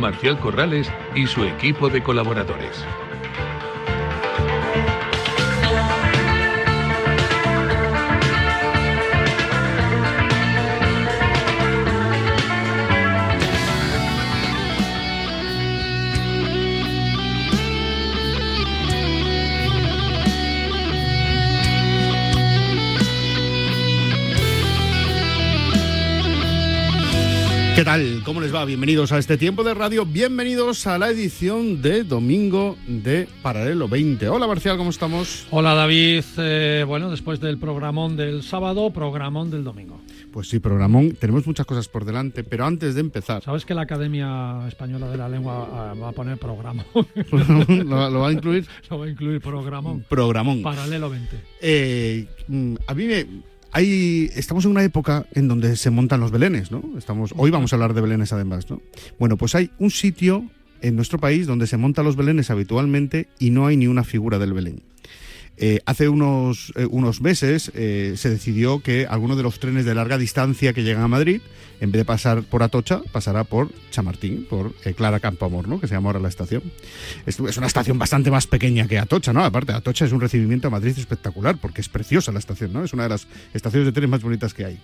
Marcial Corrales y su equipo de colaboradores. ¿Qué tal? ¿Cómo les va? Bienvenidos a este tiempo de radio. Bienvenidos a la edición de domingo de Paralelo 20. Hola Marcial, ¿cómo estamos? Hola David. Eh, bueno, después del programón del sábado, programón del domingo. Pues sí, programón. Tenemos muchas cosas por delante, pero antes de empezar. ¿Sabes que la Academia Española de la Lengua ah, va a poner programón? ¿Lo, lo va a incluir? Lo va a incluir programón. Programón. Paralelo 20. Eh, mm, a mí me, hay, estamos en una época en donde se montan los belenes, ¿no? Estamos, hoy vamos a hablar de belenes además, ¿no? Bueno, pues hay un sitio en nuestro país donde se montan los belenes habitualmente y no hay ni una figura del belén. Eh, hace unos, eh, unos meses eh, se decidió que algunos de los trenes de larga distancia que llegan a Madrid, en vez de pasar por Atocha, pasará por Chamartín, por Clara Campoamor, ¿no? que se llama ahora la estación. Es, es, una estación bastante más pequeña que Atocha, ¿no? Aparte, Atocha es un recibimiento a Madrid espectacular, porque es preciosa la estación, ¿no? Es una de las estaciones de trenes más bonitas que hay.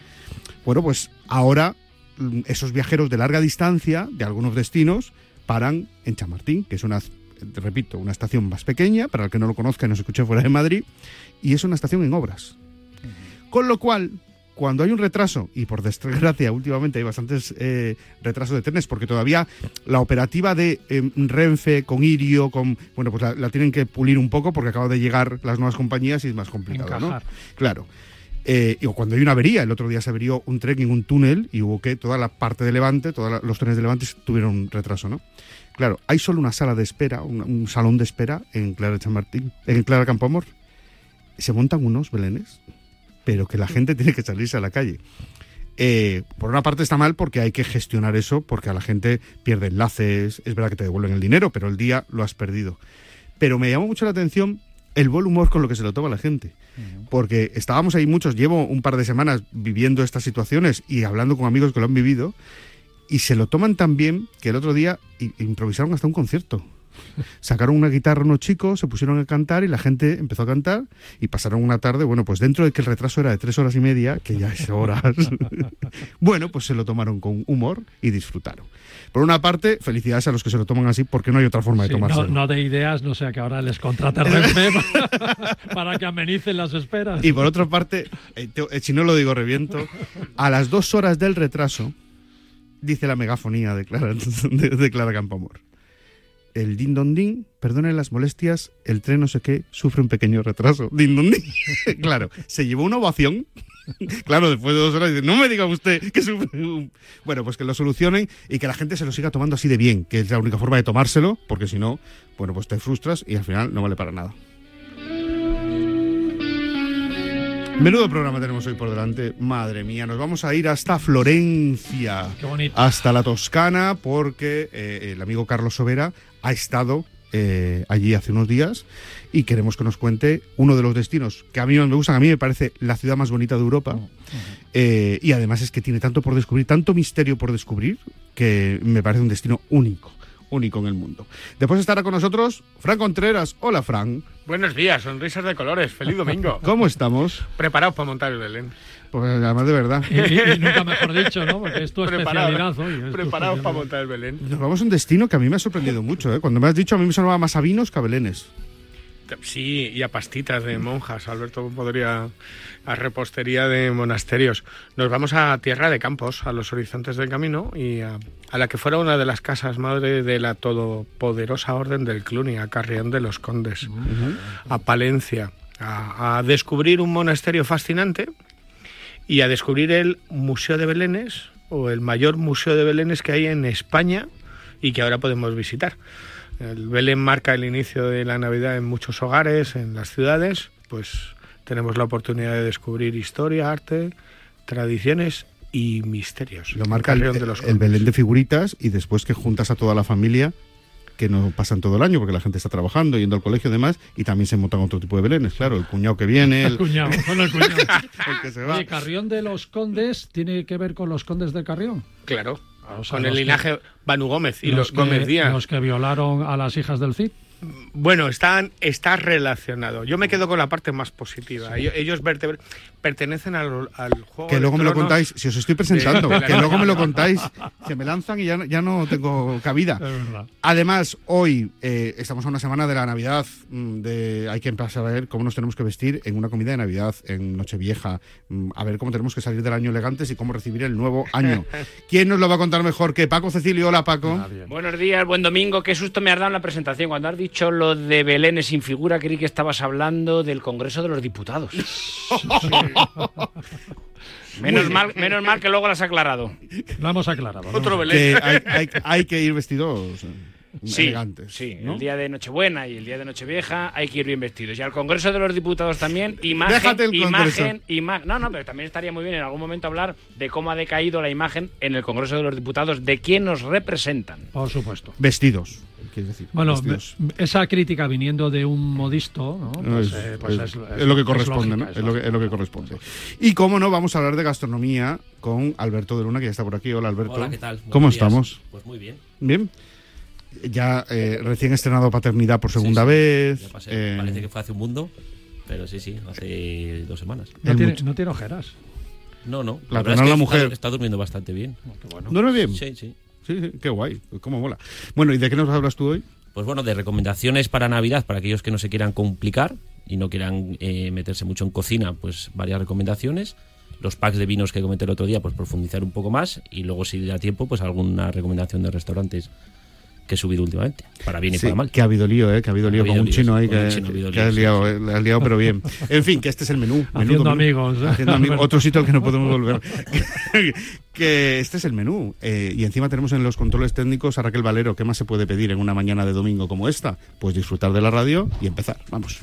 Bueno, pues ahora mm, esos viajeros de larga distancia, de algunos destinos, paran en Chamartín, que es una repito, una estación más pequeña, para el que no lo conozca y nos escuche fuera de Madrid, y es una estación en obras. Con lo cual, cuando hay un retraso, y por desgracia últimamente hay bastantes eh, retrasos de trenes, porque todavía la operativa de eh, Renfe con Irio, con bueno, pues la, la, tienen que pulir un poco porque acaban de llegar las nuevas compañías y es más complicado. ¿no? Claro. Eh, y cuando hay una avería, el otro día se averió un tren en un túnel y hubo que toda la parte de Levante, todos los trenes de Levante tuvieron un retraso, ¿no? Claro, hay solo una sala de espera, un, un salón de espera en Clara Chamartín, en Clara Campoamor. Se montan unos belenes, pero que la gente tiene que salirse a la calle. Eh, por una parte está mal porque hay que gestionar eso, porque a la gente pierde enlaces, es verdad que te devuelven el dinero, pero el día lo has perdido. Pero me llamó mucho la atención el buen humor con lo que se lo toma la gente. Porque estábamos ahí muchos, llevo un par de semanas viviendo estas situaciones y hablando con amigos que lo han vivido, y se lo toman tan bien que el otro día improvisaron hasta un concierto. Sacaron una guitarra unos chicos, se pusieron a cantar y la gente empezó a cantar y pasaron una tarde, bueno, pues dentro de que el retraso era de tres horas y media, que ya es horas, bueno, pues se lo tomaron con humor y disfrutaron. Por una parte, felicidades a los que se lo toman así porque no hay otra forma de Sí, tomarse. no, no de ideas, no sea que ahora les contrate Renfe para, para que amenicen las esperas. Y por otra parte, eh, te- eh, si no lo digo reviento, a las dos horas del retraso, dice la megafonía de Clara, de, Clara Campoamor. El din don din, perdonen las molestias, el tren no sé qué, sufre un pequeño retraso. Din don din. claro, se llevó una ovación. Claro, después de dos horas dice, no me diga usted que sufre un... Bueno, pues que lo solucionen y que la gente se lo siga tomando así de bien, que es la única forma de tomárselo, porque si no, bueno, pues te frustras y al final no vale para nada. Menudo programa tenemos hoy por delante. Madre mía, nos vamos a ir hasta Florencia, Qué bonito. hasta la Toscana, porque eh, el amigo Carlos Sobera ha estado eh, allí hace unos días y queremos que nos cuente uno de los destinos que a mí más me gustan. A mí me parece la ciudad más bonita de Europa. Eh, y además es que tiene tanto por descubrir, tanto misterio por descubrir, que me parece un destino único, único en el mundo. Después estará con nosotros Fran Contreras. Hola, Fran. Buenos días, sonrisas de colores, feliz domingo. ¿Cómo estamos? Preparados para montar el Belén. Pues además de verdad. Y, y- y nunca mejor dicho, ¿no? Porque es tu Preparados, especialidad hoy. es tu preparados para montar el Belén. Nos vamos a un destino que a mí me ha sorprendido mucho. ¿eh? Cuando me has dicho, a mí me sonaba más a vinos que a belenes. Sí, y a pastitas de monjas. Alberto podría a repostería de monasterios. Nos vamos a Tierra de Campos, a los horizontes del camino y a, a la que fuera una de las casas madre de la todopoderosa orden del Cluny, a Carrión de los Condes, a Palencia, a, a descubrir un monasterio fascinante y a descubrir el Museo de Belénes o el mayor museo de Belénes que hay en España y que ahora podemos visitar. El Belén marca el inicio de la Navidad en muchos hogares, en las ciudades, pues tenemos la oportunidad de descubrir historia, arte, tradiciones y misterios. Lo marca el, Carrión de los el Condes. Belén de figuritas y después que juntas a toda la familia que no pasan todo el año porque la gente está trabajando, yendo al colegio y demás, y también se montan otro tipo de belenes, claro, el cuñado que viene, El el, cuñado, con el cuñado. el que se va. Oye, Carrión de los Condes tiene que ver con los Condes de Carrión. Claro, Sea, con el que- linaje Banu Gómez y los, que, Gómez Díaz. Los que violaron a las hijas del Cid. Bueno, están, está relacionado. Yo me quedo con la parte más positiva. Ellos, ellos verte- pertenecen al, al juego. Que de luego me lo contáis, si os estoy presentando, de que luego me lo contáis, se me lanzan y ya, no- ya no tengo cabida. Es verdad. Además, hoy eh, estamos a una semana de la Navidad, mm, de, hay que empezar a ver cómo nos tenemos que vestir en una comida de Navidad, en Nochevieja, mm, a ver cómo tenemos que salir del año elegantes y cómo recibir el nuevo año. ¿Quién nos lo va a contar mejor que Paco Cecilio? Hola, Paco. Buenos días, buen domingo. Qué susto me has dado en la presentación. Cuando has dicho lo de Belén sin figura, creí que estabas hablando del Congreso de los Diputados. menos, mal, menos mal que luego lo has aclarado. Lo hemos aclarado. ¿no? Otro Belén. Que hay, hay- hay que ir vestidos Sí, elegantes. sí. ¿no? El día de Nochebuena y el día de Nochevieja hay que ir bien vestidos. Y al Congreso de los Diputados también, imagen, Déjate el imagen, ima- No, no, pero también estaría muy bien en algún momento hablar de cómo ha decaído la imagen en el Congreso de los Diputados, de quién nos representan. Por supuesto. Vestidos, quieres decir. Bueno, vestidos. esa crítica viniendo de un modisto, ¿no? No, Pues, es, eh, pues es- es lo que corresponde, lógica, ¿no? es lo que, lógica. es lo que corresponde. Y cómo no, vamos a hablar de gastronomía con Alberto de Luna, que ya está por aquí. Hola, Alberto. Hola, ¿qué tal? ¿Cómo Buenos días. estamos? Pues muy bien. Bien. Ya eh, recién estrenado paternidad por segunda Sí, sí. vez. Ya pasé. eh, Parece que fue hace un mundo, pero sí, sí, hace dos semanas. No tiene, mucho- no tiene ojeras. No, no. La verdad tonal es la que mujer. Está, está durmiendo bastante bien. Bueno. ¿Duerme bien? Sí, sí. Sí, sí, qué guay. Cómo mola. Bueno, ¿y de qué nos hablas tú hoy? Pues bueno, de recomendaciones para Navidad, para aquellos que no se quieran complicar y no quieran eh, meterse mucho en cocina, pues varias recomendaciones. Los packs de vinos que comenté el otro día, pues profundizar un poco más. Y luego, si da tiempo, pues alguna recomendación de restaurantes que he subido últimamente, para bien y Sí, para mal. que ha habido lío, ¿eh? Que ha habido Ha lío con habido un chino ahí con que, un chino ha que has liado, sí, le has liado, pero bien. En fin, que este es el menú. Haciendo menú. amigos. ¿eh? Haciendo amigos. Otro sitio al que no podemos volver. que este es el menú. Eh, y encima tenemos en los controles técnicos a Raquel Valero. ¿Qué más se puede pedir en una mañana de domingo como esta? Pues disfrutar de la radio y empezar. Vamos.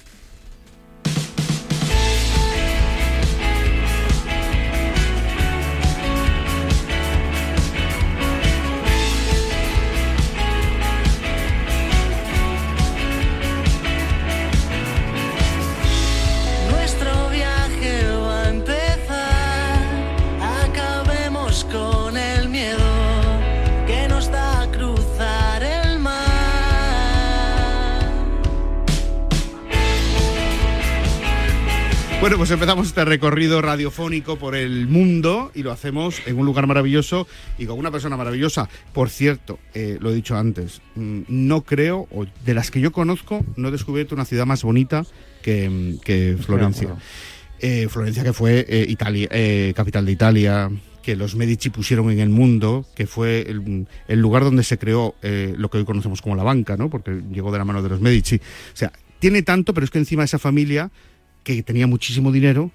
Pues empezamos este recorrido radiofónico por el mundo y lo hacemos en un lugar maravilloso y con una persona maravillosa. Por cierto, eh, lo he dicho antes, mm, no creo, o de las que yo conozco, no he descubierto una ciudad más bonita que, mm, que Florencia. Eh, Florencia que fue eh, Italia, capital de Italia, que los Medici pusieron en el mundo, que fue el, el lugar donde se creó lo que hoy conocemos como la banca, ¿no? Porque llegó de la mano de los Medici. O sea, tiene tanto, pero es que encima esa familia que tenía muchísimo dinero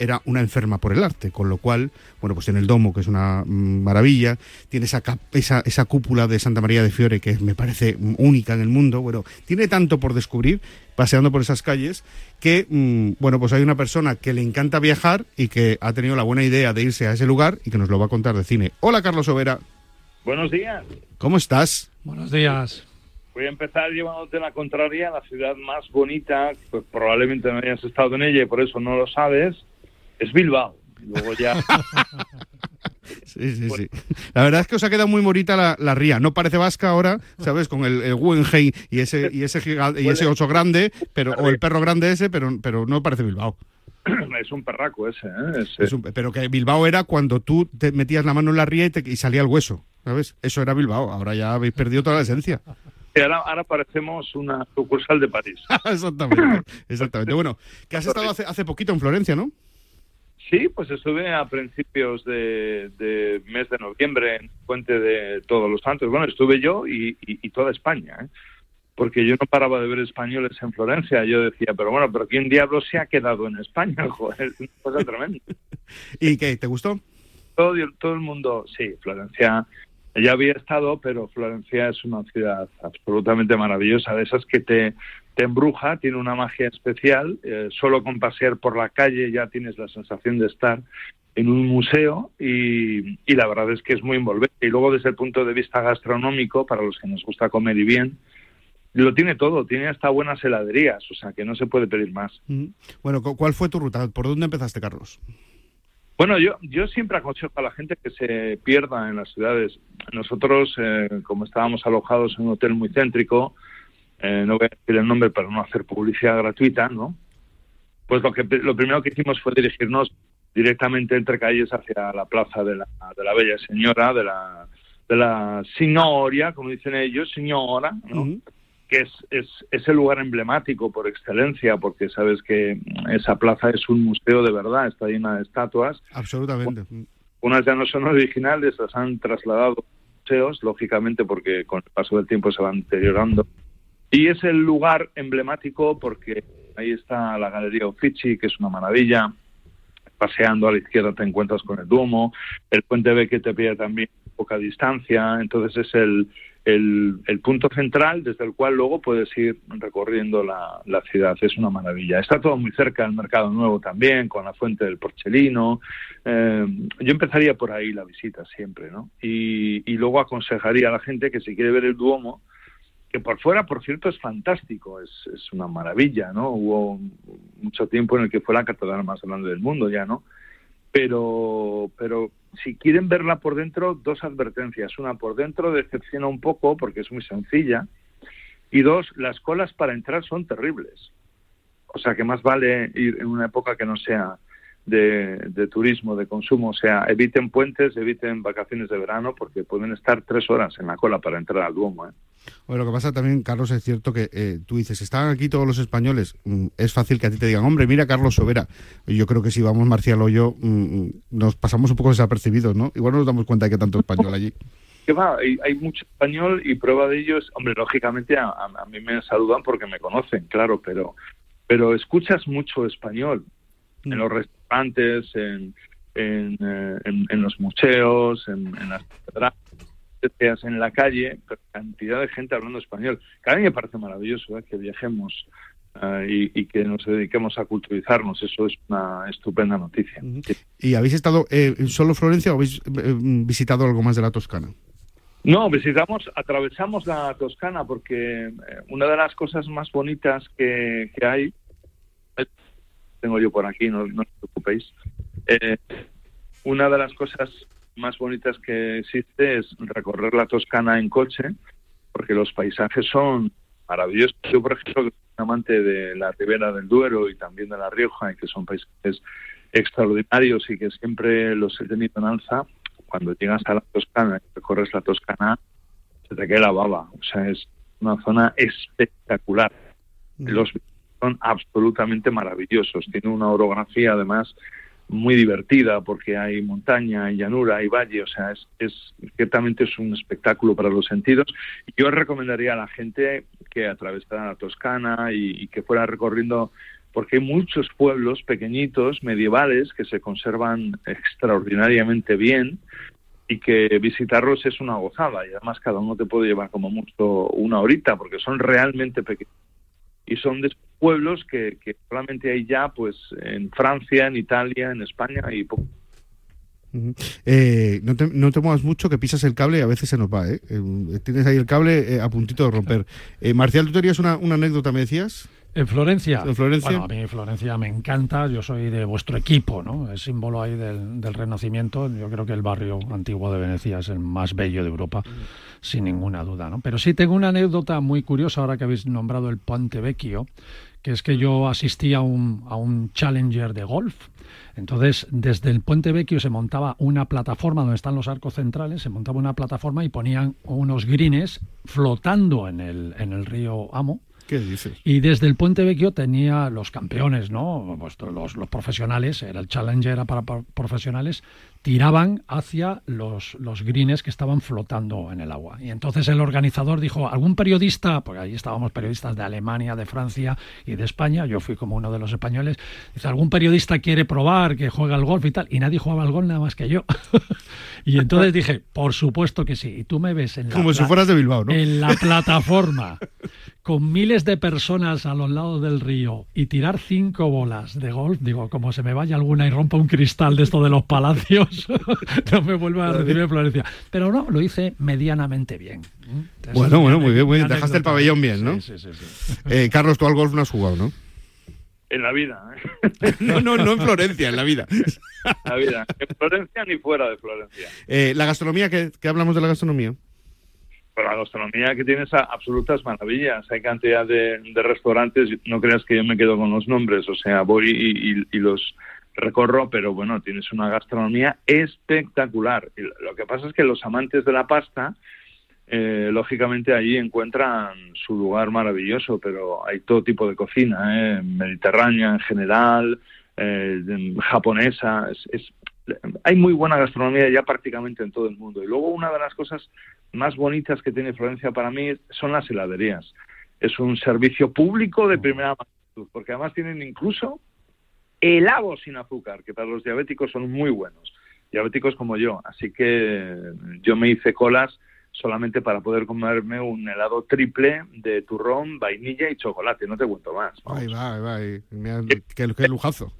era una enferma por el arte, con lo cual, bueno, pues tiene el domo, que es una mm, maravilla, tiene esa, esa, esa cúpula de Santa María de Fiore, que me parece mm, única en el mundo, bueno, tiene tanto por descubrir, paseando por esas calles, que, mm, bueno, pues hay una persona que le encanta viajar y que ha tenido la buena idea de irse a ese lugar y que nos lo va a contar de cine. Hola, Carlos Overa, Buenos días. ¿cómo estás? Buenos días. Voy a empezar llevándote la contraria. La ciudad más bonita, pues probablemente no hayas estado en ella y por eso no lo sabes, es Bilbao. Luego ya. Sí, sí, sí. La verdad es que os ha quedado muy bonita la, la ría. No parece vasca ahora, ¿sabes? Con el, el Guggenheim y ese, y ese, giga- y ese oso grande, pero, o el perro grande ese, pero, pero no parece Bilbao. es un perraco ese, ¿eh? Es, Es un- pero que Bilbao era cuando tú te metías la mano en la ría y, te- y salía el hueso, ¿sabes? Eso era Bilbao. Ahora ya habéis perdido toda la esencia. Ahora, ahora parecemos una sucursal de París. exactamente. Exactamente. Bueno, que has estado hace, hace poquito en Florencia, ¿no? Sí, pues estuve a principios de, de mes de noviembre en Puente de Todos los Santos. Bueno, estuve yo y, y- y toda España, ¿eh? porque yo no paraba de ver españoles en Florencia. Yo decía, pero bueno, pero ¿quién diablo se ha quedado en España? Joder, es una cosa tremenda. ¿Y qué? ¿Te gustó? todo, todo el mundo, sí, Florencia Ya había estado, pero Florencia es una ciudad absolutamente maravillosa, de esas que te, te embruja, tiene una magia especial. eh, solo con pasear por la calle ya tienes la sensación de estar en un museo y, y la verdad es que es muy envolvente. Y luego desde el punto de vista gastronómico, para los que nos gusta comer y bien, lo tiene todo, tiene hasta buenas heladerías, o sea que no se puede pedir más. Ujú. Bueno, cu- ¿cuál fue tu ruta? ¿Por dónde empezaste, Carlos? Bueno, yo, yo siempre aconsejo a la gente que se pierda en las ciudades. Nosotros, eh, como estábamos alojados en un hotel muy céntrico, eh, no voy a decir el nombre para no hacer publicidad gratuita, ¿no? Pues lo que lo primero que hicimos fue dirigirnos directamente entre calles hacia la plaza de la, de la bella señora, de la, de la signoria, como dicen ellos, señora, ¿no? Que es, es, es el lugar emblemático por excelencia, porque sabes que esa plaza es un museo de verdad, está llena de estatuas. Absolutamente. Unas ya no son originales, las han trasladado a museos, lógicamente, porque con el paso del tiempo se van deteriorando. Y es el lugar emblemático porque ahí está la Galería Uffizi, que es una maravilla. Paseando a la izquierda te encuentras con el Duomo, el Puente B que te pilla también poca distancia, entonces es el, el, punto central desde el cual luego puedes ir recorriendo la, la ciudad. Es una maravilla. Está todo muy cerca del Mercado Nuevo también, con la Fuente del Porchelino. Eh, yo empezaría por ahí la visita siempre, ¿no? Y, y luego aconsejaría a la gente que si quiere ver el Duomo, que por fuera, por cierto, es fantástico, es, es una maravilla, ¿no? Hubo mucho tiempo en el que fue la catedral más grande del mundo ya, ¿no? Pero, pero si quieren verla por dentro, dos advertencias. Una, por dentro decepciona un poco porque es muy sencilla. Y dos, las colas para entrar son terribles. O sea que más vale ir en una época que no sea de, turismo, de consumo. O sea, eviten puentes, eviten vacaciones de verano porque pueden estar tres horas en la cola para entrar al Duomo. ¿eh? Bueno, lo que pasa también, Carlos, es cierto que eh, tú dices, están aquí todos los españoles. Mm, es fácil que a ti te digan, hombre, mira Carlos Sobera. Yo creo que si vamos Marcial o yo, mm, nos pasamos un poco desapercibidos, ¿no? Igual no nos damos cuenta de que hay tanto español allí. que va, hay, hay mucho español y prueba de ello es, hombre, lógicamente a, a- mí me saludan porque me conocen, claro, pero, pero escuchas mucho español en los restaurantes, en, en, eh, en- en los museos, en, en las catedrales, etcétera, en la calle, pero cantidad de gente hablando español. Que a mí me parece maravilloso ¿eh? que viajemos eh, y, y que nos dediquemos a culturizarnos, eso es una estupenda noticia. ¿Y habéis estado eh, solo Florencia o habéis eh, visitado algo más de la Toscana? No, visitamos, atravesamos la Toscana porque eh, una de las cosas más bonitas que, que hay, eh, tengo yo por aquí, no, no os preocupéis, eh, una de las cosas más bonitas que existe es recorrer la Toscana en coche, porque los paisajes son maravillosos. Yo, por ejemplo, que soy un amante de la Ribera del Duero y también de La Rioja, y que son paisajes extraordinarios y que siempre los he tenido en alza, cuando llegas a la Toscana y recorres la Toscana, se te cae la baba. O sea, es una zona espectacular. Los son absolutamente maravillosos. Tiene una orografía, además, muy divertida porque hay montaña, hay llanura, hay valle, o sea, es, es ciertamente es un espectáculo para los sentidos. Yo recomendaría a la gente que atravesara la Toscana y, y que fuera recorriendo, porque hay muchos pueblos pequeñitos, medievales, que se conservan extraordinariamente bien y que visitarlos es una gozada y además cada uno te puede llevar como mucho una horita porque son realmente pequeños y son de pueblos que, que solamente hay ya pues en Francia, en Italia, en España y poco. Eh, no, te, no te muevas mucho, que pisas el cable y a veces se nos va, ¿eh? Eh, tienes ahí el cable eh, a puntito de romper. Eh, Marcial, tú tenías una, una anécdota, me decías. En Florencia. En Florencia. Bueno, a mí Florencia me encanta. Yo soy de vuestro equipo, ¿no? Es símbolo ahí del, del Renacimiento. Yo creo que el barrio antiguo de Venecia es el más bello de Europa, sin ninguna duda, ¿no? Pero sí tengo una anécdota muy curiosa ahora que habéis nombrado el Ponte Vecchio, que es que yo asistí a un, a un Challenger de golf. Entonces, desde el Puente Vecchio se montaba una plataforma donde están los arcos centrales, se montaba una plataforma y ponían unos grines flotando en el, en el río Amo. ¿Qué dices? Y desde el Puente Vecchio tenía los campeones, ¿no? Pues los, los profesionales, era el Challenger era para, para profesionales, tiraban hacia los, los greens que estaban flotando en el agua. Y entonces el organizador dijo, ¿algún periodista? Porque ahí estábamos periodistas de Alemania, de Francia y de España, yo fui como uno de los españoles, dice, ¿algún periodista quiere probar que juega al golf y tal? Y nadie jugaba al golf nada más que yo. y entonces dije, por supuesto que sí. Y tú me ves en la, Como si fueras de Bilbao, ¿no? en la plataforma con miles de personas a los lados del río y tirar cinco bolas de golf, digo, como se me vaya alguna y rompa un cristal de esto de los palacios, no me vuelva a recibir en Florencia. Pero no, lo hice medianamente bien. Bueno, bueno, muy bien, muy bien. Dejaste el pabellón bien, ¿no? Sí, sí, sí, sí. Eh, Carlos, tú al golf no has jugado, ¿no? En la vida, ¿eh? No, no, no en Florencia, en la vida. En la vida. En Florencia ni fuera de Florencia. Eh, la gastronomía, ¿qué, qué hablamos de la gastronomía? Pero la gastronomía que tienes absolutas maravillas. Hay cantidad de, restaurantes. No creas que yo me quedo con los nombres. O sea, voy y, los recorro, pero bueno, tienes una gastronomía espectacular. Y lo- que pasa es que los amantes de la pasta, eh, lógicamente allí encuentran su lugar maravilloso, pero hay todo tipo de cocina, ¿eh? mediterránea en general, eh, japonesa. Es, es- hay muy buena gastronomía ya prácticamente en todo el mundo. Y luego una de las cosas más bonitas que tiene Florencia para mí son las heladerías. Es un servicio público de primera magnitud, porque además tienen incluso helados sin azúcar, que para los diabéticos son muy buenos, diabéticos como yo. Así que yo me hice colas solamente para poder comerme un helado triple de turrón, vainilla y chocolate, no te cuento más. vamos. Ahí va, ahí va. ahí. Mira, qué, qué lujazo.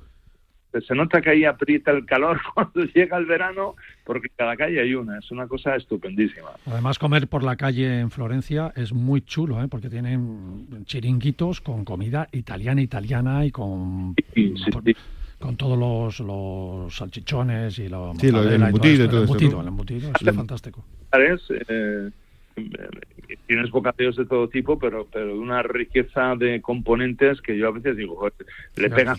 Se nota que ahí aprieta el calor cuando llega el verano, porque en cada calle hay una, es una cosa estupendísima. Además, comer por la calle en Florencia es muy chulo, ¿eh? porque tienen chiringuitos con comida italiana, italiana y con, Sí, sí, sí. con todos los, los salchichones y la Sí, lo- el y embutido y todo el embutido, ¿no? el embutido es fantástico. eh, tienes bocadillos de todo tipo, pero, pero de una riqueza de componentes que yo a veces digo, joder, le pegan,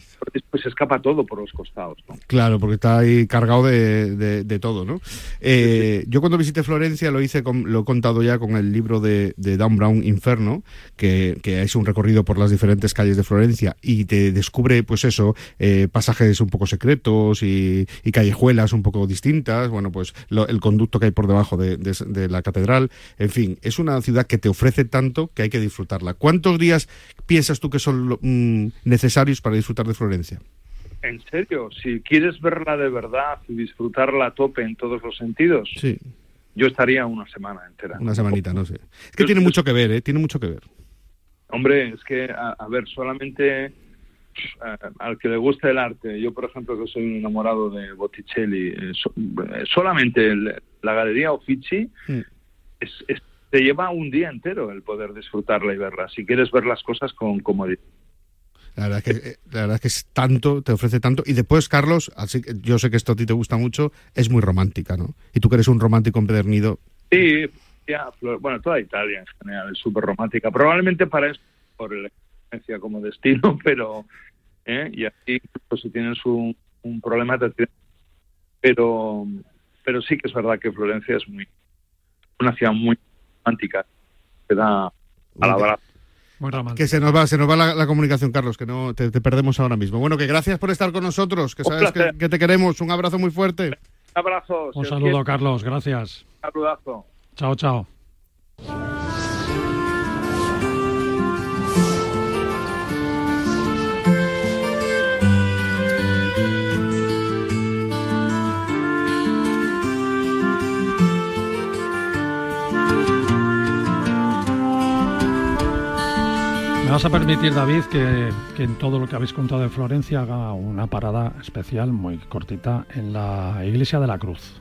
pues escapa todo por los costados. ¿no? Claro, porque está ahí cargado de, de- de todo, ¿no? Eh, yo cuando visité Florencia lo hice, con- lo he contado ya con el libro de, de Dan Brown, Inferno, que, que es un recorrido por las diferentes calles de Florencia y te descubre, pues eso, eh, pasajes un poco secretos y, y callejuelas un poco distintas, bueno, pues lo- el conducto que hay por debajo de, de- de la catedral, en fin, es una ciudad que te ofrece tanto que hay que disfrutarla. ¿Cuántos días piensas tú que son mm, necesarios para disfrutar de Florencia? En serio, si quieres verla de verdad y disfrutarla a tope en todos los sentidos, Sí. yo estaría una semana entera. Una semanita, no sé. Es que tiene mucho que ver, ¿eh? Tiene mucho que ver. Hombre, es que, a, a ver, solamente eh, al que le gusta el arte, yo por ejemplo que soy un enamorado de Botticelli, eh, so- eh, solamente el- la Galería Uffizi Mm. es- es- te lleva un día entero el poder disfrutarla y verla, si quieres ver las cosas con comodidad. La verdad, es que, eh, la verdad es que es tanto, te ofrece tanto. Y después, Carlos, así que yo sé que esto a ti te gusta mucho, es muy romántica, ¿no? Y tú que eres un romántico empedernido. Sí, ya, bueno, toda Italia en general es súper romántica. Probablemente para eso, por la experiencia como destino, pero. ¿eh? Y aquí, pues, si tienes un, un problema, te tienes- Pero, pero sí que es verdad que Florencia es muy una ciudad muy romántica. Te da a la abrazo. Muy. Que se nos va, se nos va la, la comunicación, Carlos, que no te, te perdemos ahora mismo. Bueno, que gracias por estar con nosotros, que Un sabes que, que te queremos. Un abrazo muy fuerte. Un abrazo. Un saludo, Carlos. Gracias. Un saludazo. Chao, chao. Vas a permitir, David, que, que en todo lo que habéis contado de Florencia haga una parada especial, muy cortita, en la iglesia de la Cruz,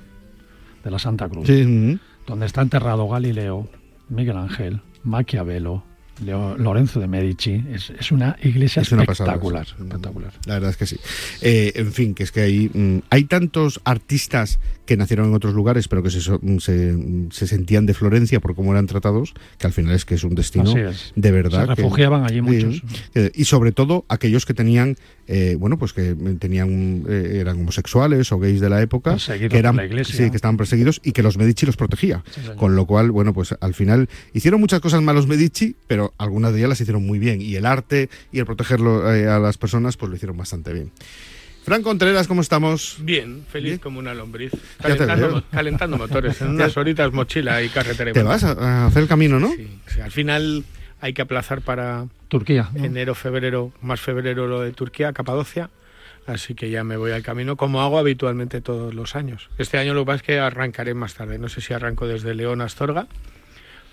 de la Santa Cruz, Sí, donde está enterrado Galileo, Miguel Ángel, Maquiavelo, Leo- Lorenzo de Medici. Es, es una iglesia Es una espectacular, espectacular. La verdad es que sí. Eh, en fin, que es que hay, mm, hay tantos artistas que nacieron en otros lugares, pero que se, mm, se, mm, se sentían de Florencia por cómo eran tratados, que al final es que es un destino es. de verdad. Se que- refugiaban allí muchos. y sobre todo aquellos que tenían, eh, bueno, pues que tenían, eh, eran homosexuales o gays de la época, Perseguidos que eran, la iglesia. sí, que estaban perseguidos y que los Medici los protegía. Sí. Con lo cual, bueno, pues al final hicieron muchas cosas malos Medici, pero algunas de ellas las hicieron muy bien. Y el arte y el protegerlo eh, a las personas, pues lo hicieron bastante bien. Fran Contreras, ¿cómo estamos? Bien, feliz como una lombriz. Calentando, calentando motores. En unas horitas mochila y carretera. y Te vas a, a hacer el camino, ¿no? Sí, sí, al final hay que aplazar para Turquía. ¿no? enero, febrero, más febrero lo de Turquía, Capadocia. Así que ya me voy al camino, como hago habitualmente todos los años. Este año lo que pasa es que arrancaré más tarde. No sé si arranco desde León a Astorga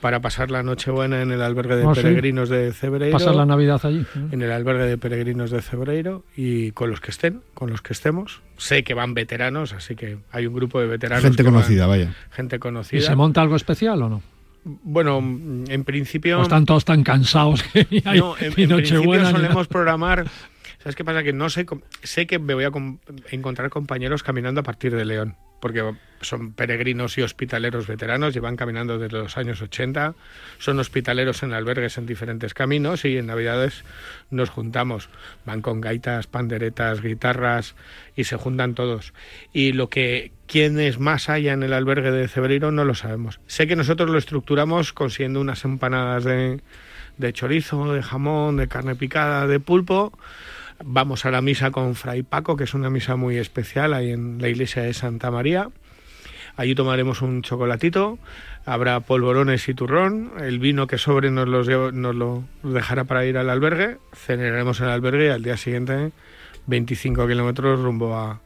para pasar la Nochebuena en el albergue de Ah, sí. peregrinos de Cebreiro. Pasar la Navidad allí. ¿no? en el albergue de peregrinos de Cebreiro y con los que estén, con los que estemos. Sé que van veteranos, así que hay un grupo de veteranos. Gente van- conocida, vaya. gente ¿Y conocida. se monta algo especial o no? Bueno, en principio. ¿O están todos tan cansados que ni hay no, en, ni en principio Nochebuena solemos programar. ¿Sabes qué pasa? Que no sé. Sé que me voy a com- encontrar compañeros caminando a partir de León. Porque son peregrinos y hospitaleros veteranos, llevan caminando desde los años 80, son hospitaleros en albergues en diferentes caminos y en Navidades nos juntamos. Van con gaitas, panderetas, guitarras y se juntan todos. Y lo que quienes más haya en el albergue de Cebreiro no lo sabemos. Sé que nosotros lo estructuramos consiguiendo unas empanadas de, de chorizo, de jamón, de carne picada, de pulpo. Vamos a la misa con Fray Paco, que es una misa muy especial ahí en la iglesia de Santa María. Allí tomaremos un chocolatito, habrá polvorones y turrón, el vino que sobre nos, los lleva- nos lo dejará para ir al albergue, cenaremos en el albergue y al día siguiente 25 kilómetros rumbo a,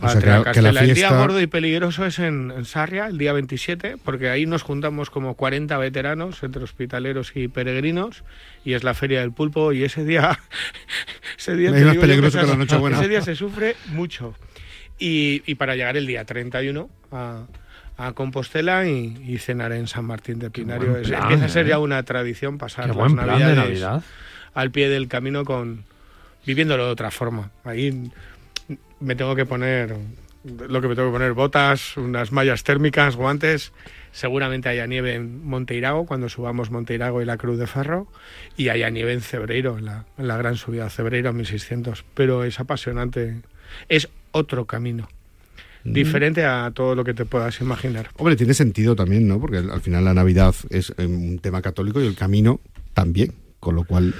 O a sea, que- que la El día fiesta- gordo y peligroso es en, en Sarria, el día 27, porque ahí nos juntamos como 40 veteranos entre hospitaleros y peregrinos y es la feria del pulpo y ese día ese día Es más peligroso se- que la Nochebuena. ese día se sufre mucho y, y para llegar el día 31 a, a Compostela y, y cenar en San Martín de Pinario Es- plan, empieza a ser ¿eh? ya una tradición pasar Qué las navidades Navidad. al pie del camino con viviéndolo de otra forma. Ahí me tengo que poner lo que me tengo que poner botas, unas mallas térmicas, guantes. Seguramente haya nieve en Monteirago cuando subamos Monteirago y la Cruz de Ferro y haya nieve en Cebreiro, en la, en la gran subida a Cebreiro a 1600. Pero es apasionante. Es otro camino. Diferente a todo lo que te puedas imaginar. Hombre, tiene sentido también, ¿no? Porque al al final la Navidad es eh, un tema católico y el camino también. Con lo cual,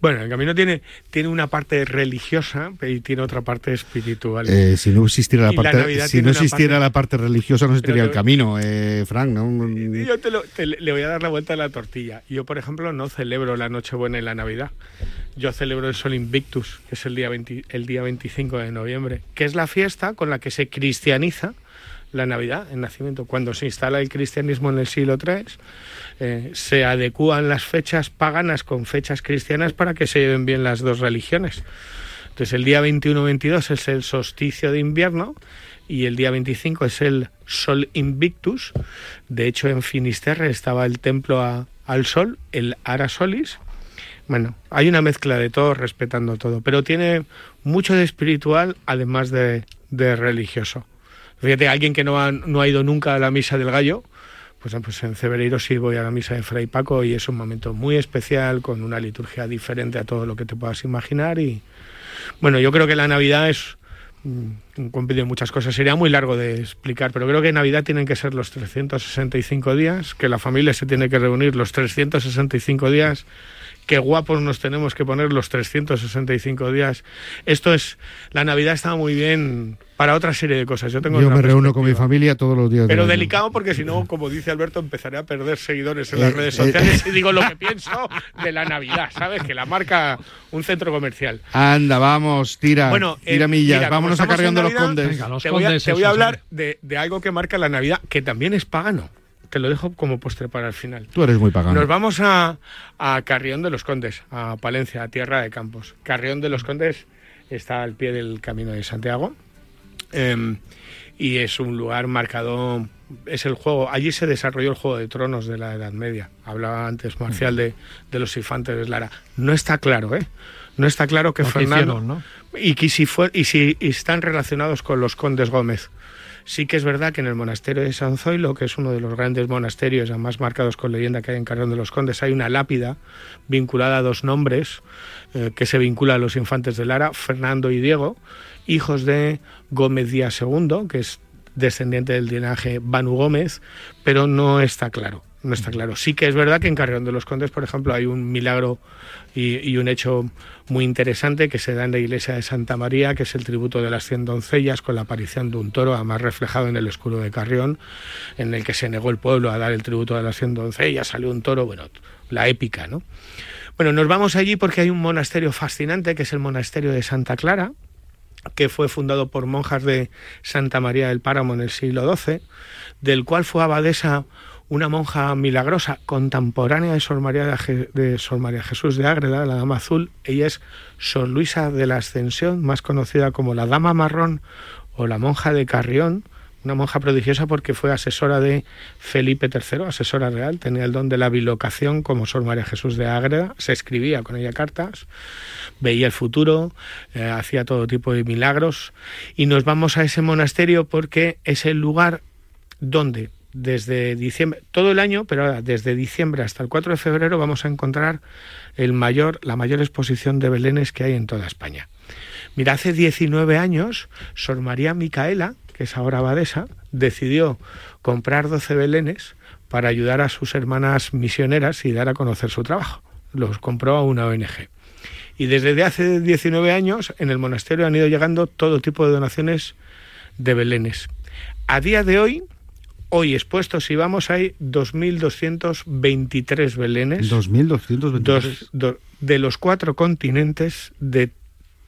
Bueno, el camino tiene, tiene una parte religiosa y tiene otra parte espiritual. eh, si no existiera la Y la parte, Navidad si no existiera parte- la parte religiosa, no existiría el camino, eh, Frank, ¿no? Yo te lo- te- le voy a dar la vuelta a la tortilla. Yo, por ejemplo, no celebro la Nochebuena y la Navidad. Yo celebro el Sol Invictus, que es el día, 20 el día 25 de noviembre, que es la fiesta con la que se cristianiza la Navidad, el nacimiento. Cuando se instala el cristianismo en el siglo III, eh, se adecúan las fechas paganas con fechas cristianas para que se lleven bien las dos religiones. Entonces el día 21-22 es el solsticio de invierno y el día 25 es el Sol Invictus. De hecho, en Finisterre estaba el templo al sol, el Ara Solis. Bueno, hay una mezcla de todo, respetando todo, pero tiene mucho de espiritual, además de, de religioso. Fíjate, alguien que no ha, no ha ido nunca a la misa del gallo, pues, pues en Cebreiro sí voy a la misa de Fray Paco y es un momento muy especial, con una liturgia diferente a todo lo que te puedas imaginar. Y bueno, yo creo que la Navidad es mm, un compendio de muchas cosas. Sería muy largo de explicar, pero creo que Navidad tienen que ser los 365 días, que la familia se tiene que reunir los 365 días, qué guapos nos tenemos que poner los 365 días. Esto es, la Navidad está muy bien para otra serie de cosas. Yo tengo Yo otra me reúno con mi familia todos los días. Pero delicado porque si no, como dice Alberto, empezaré a perder seguidores en Eh, las redes eh, sociales y digo lo que pienso de la Navidad, ¿sabes? Que la marca un centro comercial. Anda, vamos, tira. Bueno, eh, tira millas. mira, Vámonos a estamos Carrión en de los Condes. Venga, los te voy a, condes, te voy a hablar de algo que marca la Navidad, que también es pagano. Te lo dejo como postre para el final. Tú eres muy pagano. Nos vamos a, a Carrión de los Condes, a Palencia, a Tierra de Campos. Carrión de los Condes está al pie del Camino de Santiago em, y es un lugar marcado, es el juego, allí se desarrolló el Juego de Tronos de la Edad Media. Hablaba antes Marcial de, de los infantes de Lara. No está claro, ¿eh? No está claro que Fernando... hicieron, ¿no? Y que si, fue, y si están relacionados con los condes Gómez. Sí que es verdad que en el monasterio de San Zoilo, que es uno de los grandes monasterios además marcados con leyenda que hay en Carrión de los Condes, hay una lápida vinculada a dos nombres eh, que se vincula a los infantes de Lara, Fernando y Diego, hijos de Gómez Díaz II, que es descendiente del linaje Banu Gómez, pero no está claro. No está claro. Sí que es verdad que en Carrión de los Condes, por ejemplo, hay un milagro y, un hecho muy interesante que se da en la iglesia de Santa María, que es el tributo de las cien doncellas con la aparición de un toro, además reflejado en el escudo de Carrión, en el que se negó el pueblo a dar el tributo de las cien doncellas, salió un toro, bueno, la épica, ¿no? Bueno, nos vamos allí porque hay un monasterio fascinante, que es el monasterio de Santa Clara, que fue fundado por monjas de Santa María del Páramo en el siglo XII, del cual fue abadesa una monja milagrosa contemporánea de Sor María, de, Sor María Jesús de Ágreda, la Dama Azul. Ella es Sor Luisa de la Ascensión, más conocida como la Dama Marrón o la monja de Carrión, una monja prodigiosa porque fue asesora de Felipe III, asesora real, tenía el don de la bilocación como Sor María Jesús de Ágreda, se escribía con ella cartas, veía el futuro, eh, hacía todo tipo de milagros. Y nos vamos a ese monasterio porque es el lugar donde desde diciembre, todo el año, pero ahora desde diciembre hasta el 4 de febrero vamos a encontrar el mayor, la mayor exposición de belenes que hay en toda España. Mira, hace 19 años, Sor María Micaela, que es ahora abadesa, decidió comprar 12 belenes para ayudar a sus hermanas misioneras y dar a conocer su trabajo. Los compró a una ONG. Y desde hace 19 años en el monasterio han ido llegando todo tipo de donaciones de belenes. A día de hoy, hoy expuestos, si vamos, hay 2.223 belenes. 2.223. Dos, do, de los cuatro continentes, de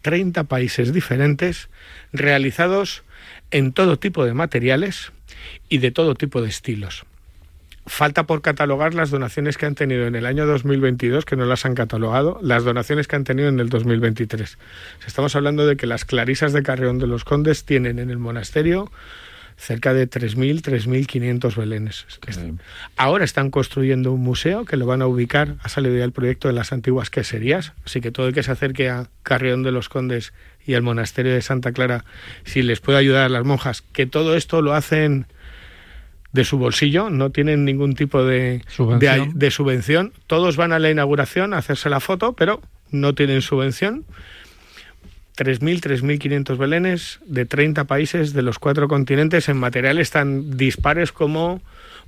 30 países diferentes, realizados en todo tipo de materiales y de todo tipo de estilos. Falta por catalogar las donaciones que han tenido en el año 2022, que no las han catalogado, las donaciones que han tenido en el 2023. Estamos hablando de que las clarisas de Carreón de los Condes tienen en el monasterio cerca de 3.000, 3.500 belenes. Ahora están construyendo un museo que lo van a ubicar, ha salido ya el proyecto de las antiguas queserías, así que todo el que se acerque a Carrión de los Condes y al monasterio de Santa Clara, si les puede ayudar a las monjas, que todo esto lo hacen de su bolsillo, no tienen ningún tipo de subvención. De, de subvención. Todos van a la inauguración a hacerse la foto, pero no tienen subvención. 3.000, 3.500 belenes de 30 países de los cuatro continentes en materiales tan dispares como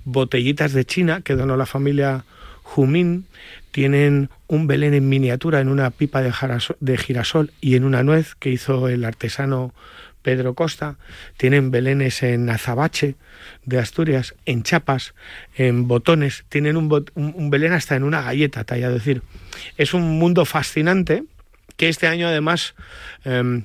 botellitas de China que donó la familia Jumín, tienen un belén en miniatura en una pipa de, girasol y en una nuez que hizo el artesano Pedro Costa, tienen belenes en azabache de Asturias, en chapas, en botones, tienen un, bot un, belén hasta en una galleta tallado. Es decir, es un mundo fascinante que este año además eh,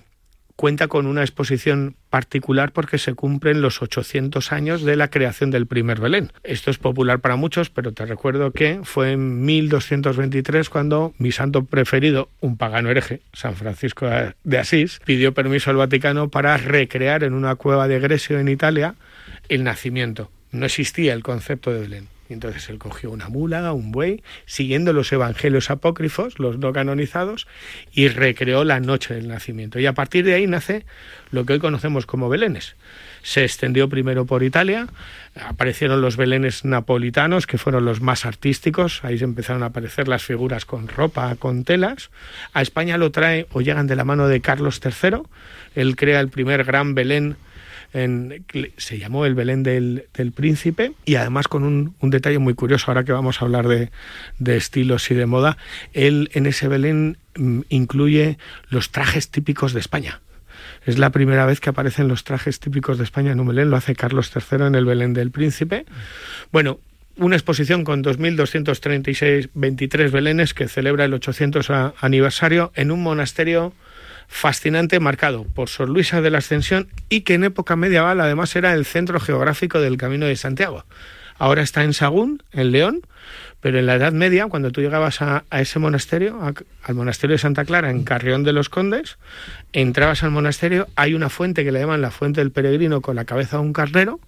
cuenta con una exposición particular porque se cumplen los 800 años de la creación del primer Belén. Esto es popular para muchos, pero te recuerdo que fue en 1223 cuando mi santo preferido, un pagano hereje, San Francisco de Asís, pidió permiso al Vaticano para recrear en una cueva de Gresio en Italia el nacimiento. No existía el concepto de Belén. Entonces él cogió una mula, un buey, siguiendo los evangelios apócrifos, los no canonizados, y recreó la noche del nacimiento. Y a partir de ahí nace lo que hoy conocemos como belenes. Se extendió primero por Italia, aparecieron los belenes napolitanos, que fueron los más artísticos, ahí se empezaron a aparecer las figuras con ropa, con telas. A España lo trae o llegan de la mano de Carlos III, él crea el primer gran Belén en, se llamó el Belén del, del, Príncipe y además con un, un, detalle muy curioso, ahora que vamos a hablar de, de, estilos y de moda, él en ese Belén mm, incluye los trajes típicos de España. Es la primera vez que aparecen los trajes típicos de España en un Belén, lo hace Carlos III en el Belén del Príncipe. Bueno, una exposición con 2.236 23 belenes que celebra el 800 aniversario en un monasterio fascinante marcado por Sor Luisa de la Ascensión y que en época medieval además era el centro geográfico del Camino de Santiago. Ahora está en Sagún, en León, pero en la Edad Media, cuando tú llegabas a, ese monasterio, al monasterio de Santa Clara, en Carrión de los Condes, entrabas al monasterio, hay una fuente que le llaman la fuente del peregrino con la cabeza de un carnero,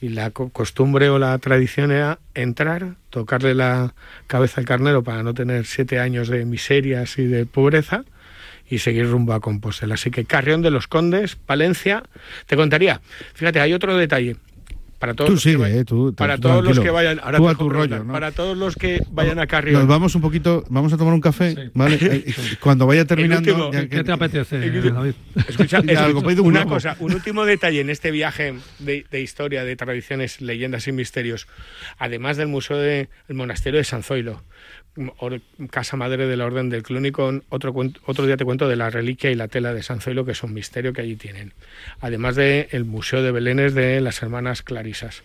y la costumbre o la tradición era entrar, tocarle la cabeza al carnero para no tener siete años de miserias y de pobreza, y seguir rumbo a Compostela. Así que Carrión de los Condes, Palencia, te contaría. Fíjate, hay otro detalle. para todos Tú los que vayan- eh, tú- para tú todos los que vayan ahora Tú a tu rollo, ¿no? para todos los que vayan a Carrión Nos vamos un poquito, vamos a tomar un café, ¿vale? Eh, Cuando vaya terminando. último, ya ¿Qué te apetece, David? Escucha, algo, un una globo. cosa, un último detalle en este viaje de, de historia, de tradiciones, leyendas y misterios. Además del museo del monasterio de San Zoilo, casa madre de la Orden del Clunicón, otro, otro día te cuento de la reliquia y la tela de San Zoilo, que es un misterio que allí tienen. Además del museo de Belénes de las hermanas Clarisas.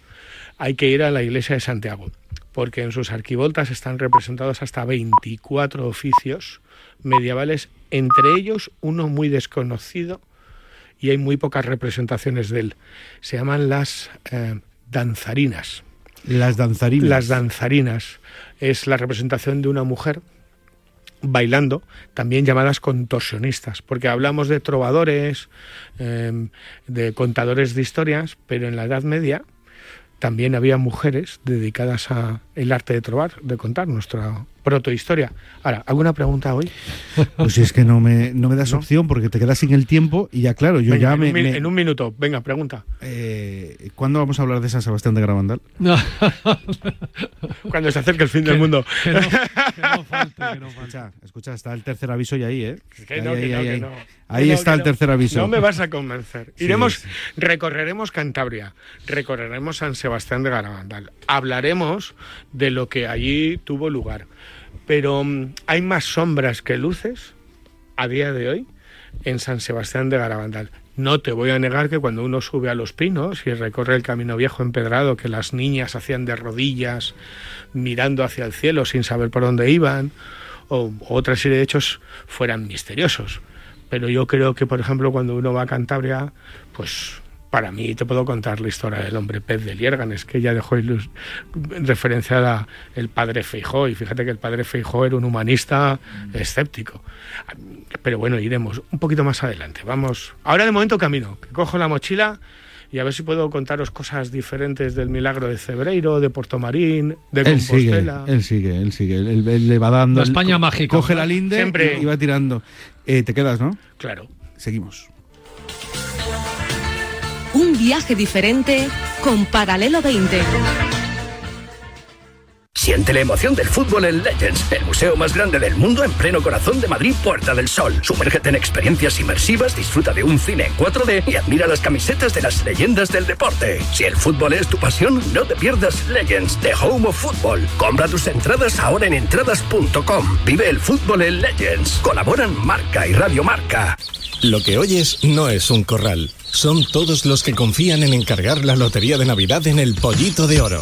Hay que ir a la iglesia de Santiago, porque en sus arquivoltas están representados hasta 24 oficios medievales, entre ellos uno muy desconocido y hay muy pocas representaciones de él. Se llaman las eh, danzarinas. Las danzarinas. Las danzarinas es la representación de una mujer bailando, también llamadas contorsionistas, porque hablamos de trovadores, eh, de contadores de historias, pero en la Edad Media también había mujeres dedicadas a el arte de trovar, de contar nuestra protohistoria. Ahora, ¿alguna pregunta hoy? Pues si es que no me, no me das opción porque te quedas sin el tiempo y ya claro, yo Venga, ya en, me... un, mi- me- en un minuto, venga, pregunta. eh, ¿Cuándo vamos a hablar de San Sebastián de Garabandal? No, Cuando se acerque el fin del mundo. que no, que no falte, que no falte. Escucha, escucha, está el tercer aviso y ahí, ¿eh? Que Ahí, no, ahí, que no, ahí, que ahí. no. Ahí no, está el no. tercer aviso. No me vas a convencer. Sí, Iremos, sí. recorreremos Cantabria, recorreremos San Sebastián de Garabandal, hablaremos de lo que allí tuvo lugar. Pero mm, hay más sombras que luces a día de hoy en San Sebastián de Garabandal. No te voy a negar que cuando uno sube a los pinos y recorre el camino viejo empedrado que las niñas hacían de rodillas mirando hacia el cielo sin saber por dónde iban, o otra serie de hechos fueran misteriosos. Pero yo creo que, por ejemplo, cuando uno va a Cantabria, pues para mí te puedo contar la historia del hombre pez de Liérganes, que ya dejó ilus- referenciada el padre Feijó, y fíjate que el padre Feijó era un humanista escéptico. Pero bueno, iremos un poquito más adelante. Vamos, ahora de momento camino, que cojo la mochila y a ver si puedo contaros cosas diferentes del milagro de Cebreiro, de Portomarín, de Él sigue, Compostela. él sigue, él sigue. Él, él le va dando. La España mágica. Coge la linde Siempre. y, y va tirando. Eh, te quedas, ¿no? Claro. Seguimos. Viaje diferente con Paralelo 20. Siente la emoción del fútbol en Legends, el museo más grande del mundo en pleno corazón de Madrid, Puerta del Sol. Sumérgete en experiencias inmersivas, disfruta de un cine en 4D y admira las camisetas de las leyendas del deporte. Si el fútbol es tu pasión, no te pierdas Legends, The Home of Football. Compra tus entradas ahora en entradas.com. Vive el fútbol en Legends. Colaboran Marca y Radio Marca. Lo que oyes no es un corral. Son todos los que confían en encargar la lotería de Navidad en el Pollito de Oro.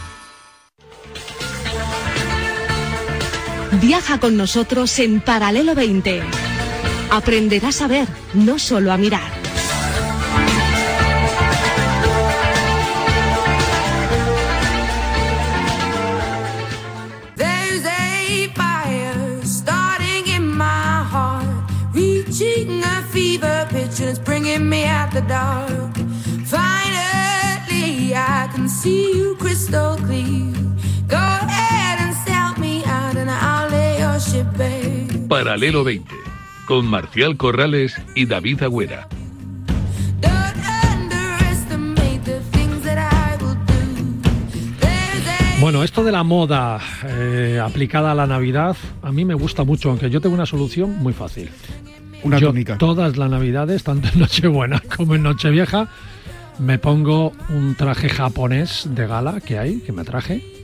Viaja con nosotros en Paralelo 20. Aprenderás a ver, no solo a mirar. It's bringing me out the dark. Finally, I can see you crystal clear. Paralelo 20, con Marcial Corrales y David Agüera. Bueno, esto de la moda eh, aplicada a la Navidad, a mí me gusta mucho, aunque yo tengo una solución muy fácil. Una Yo túnica. Todas las Navidades, tanto en Nochebuena como en Nochevieja, me pongo un traje japonés de gala que hay, que me traje.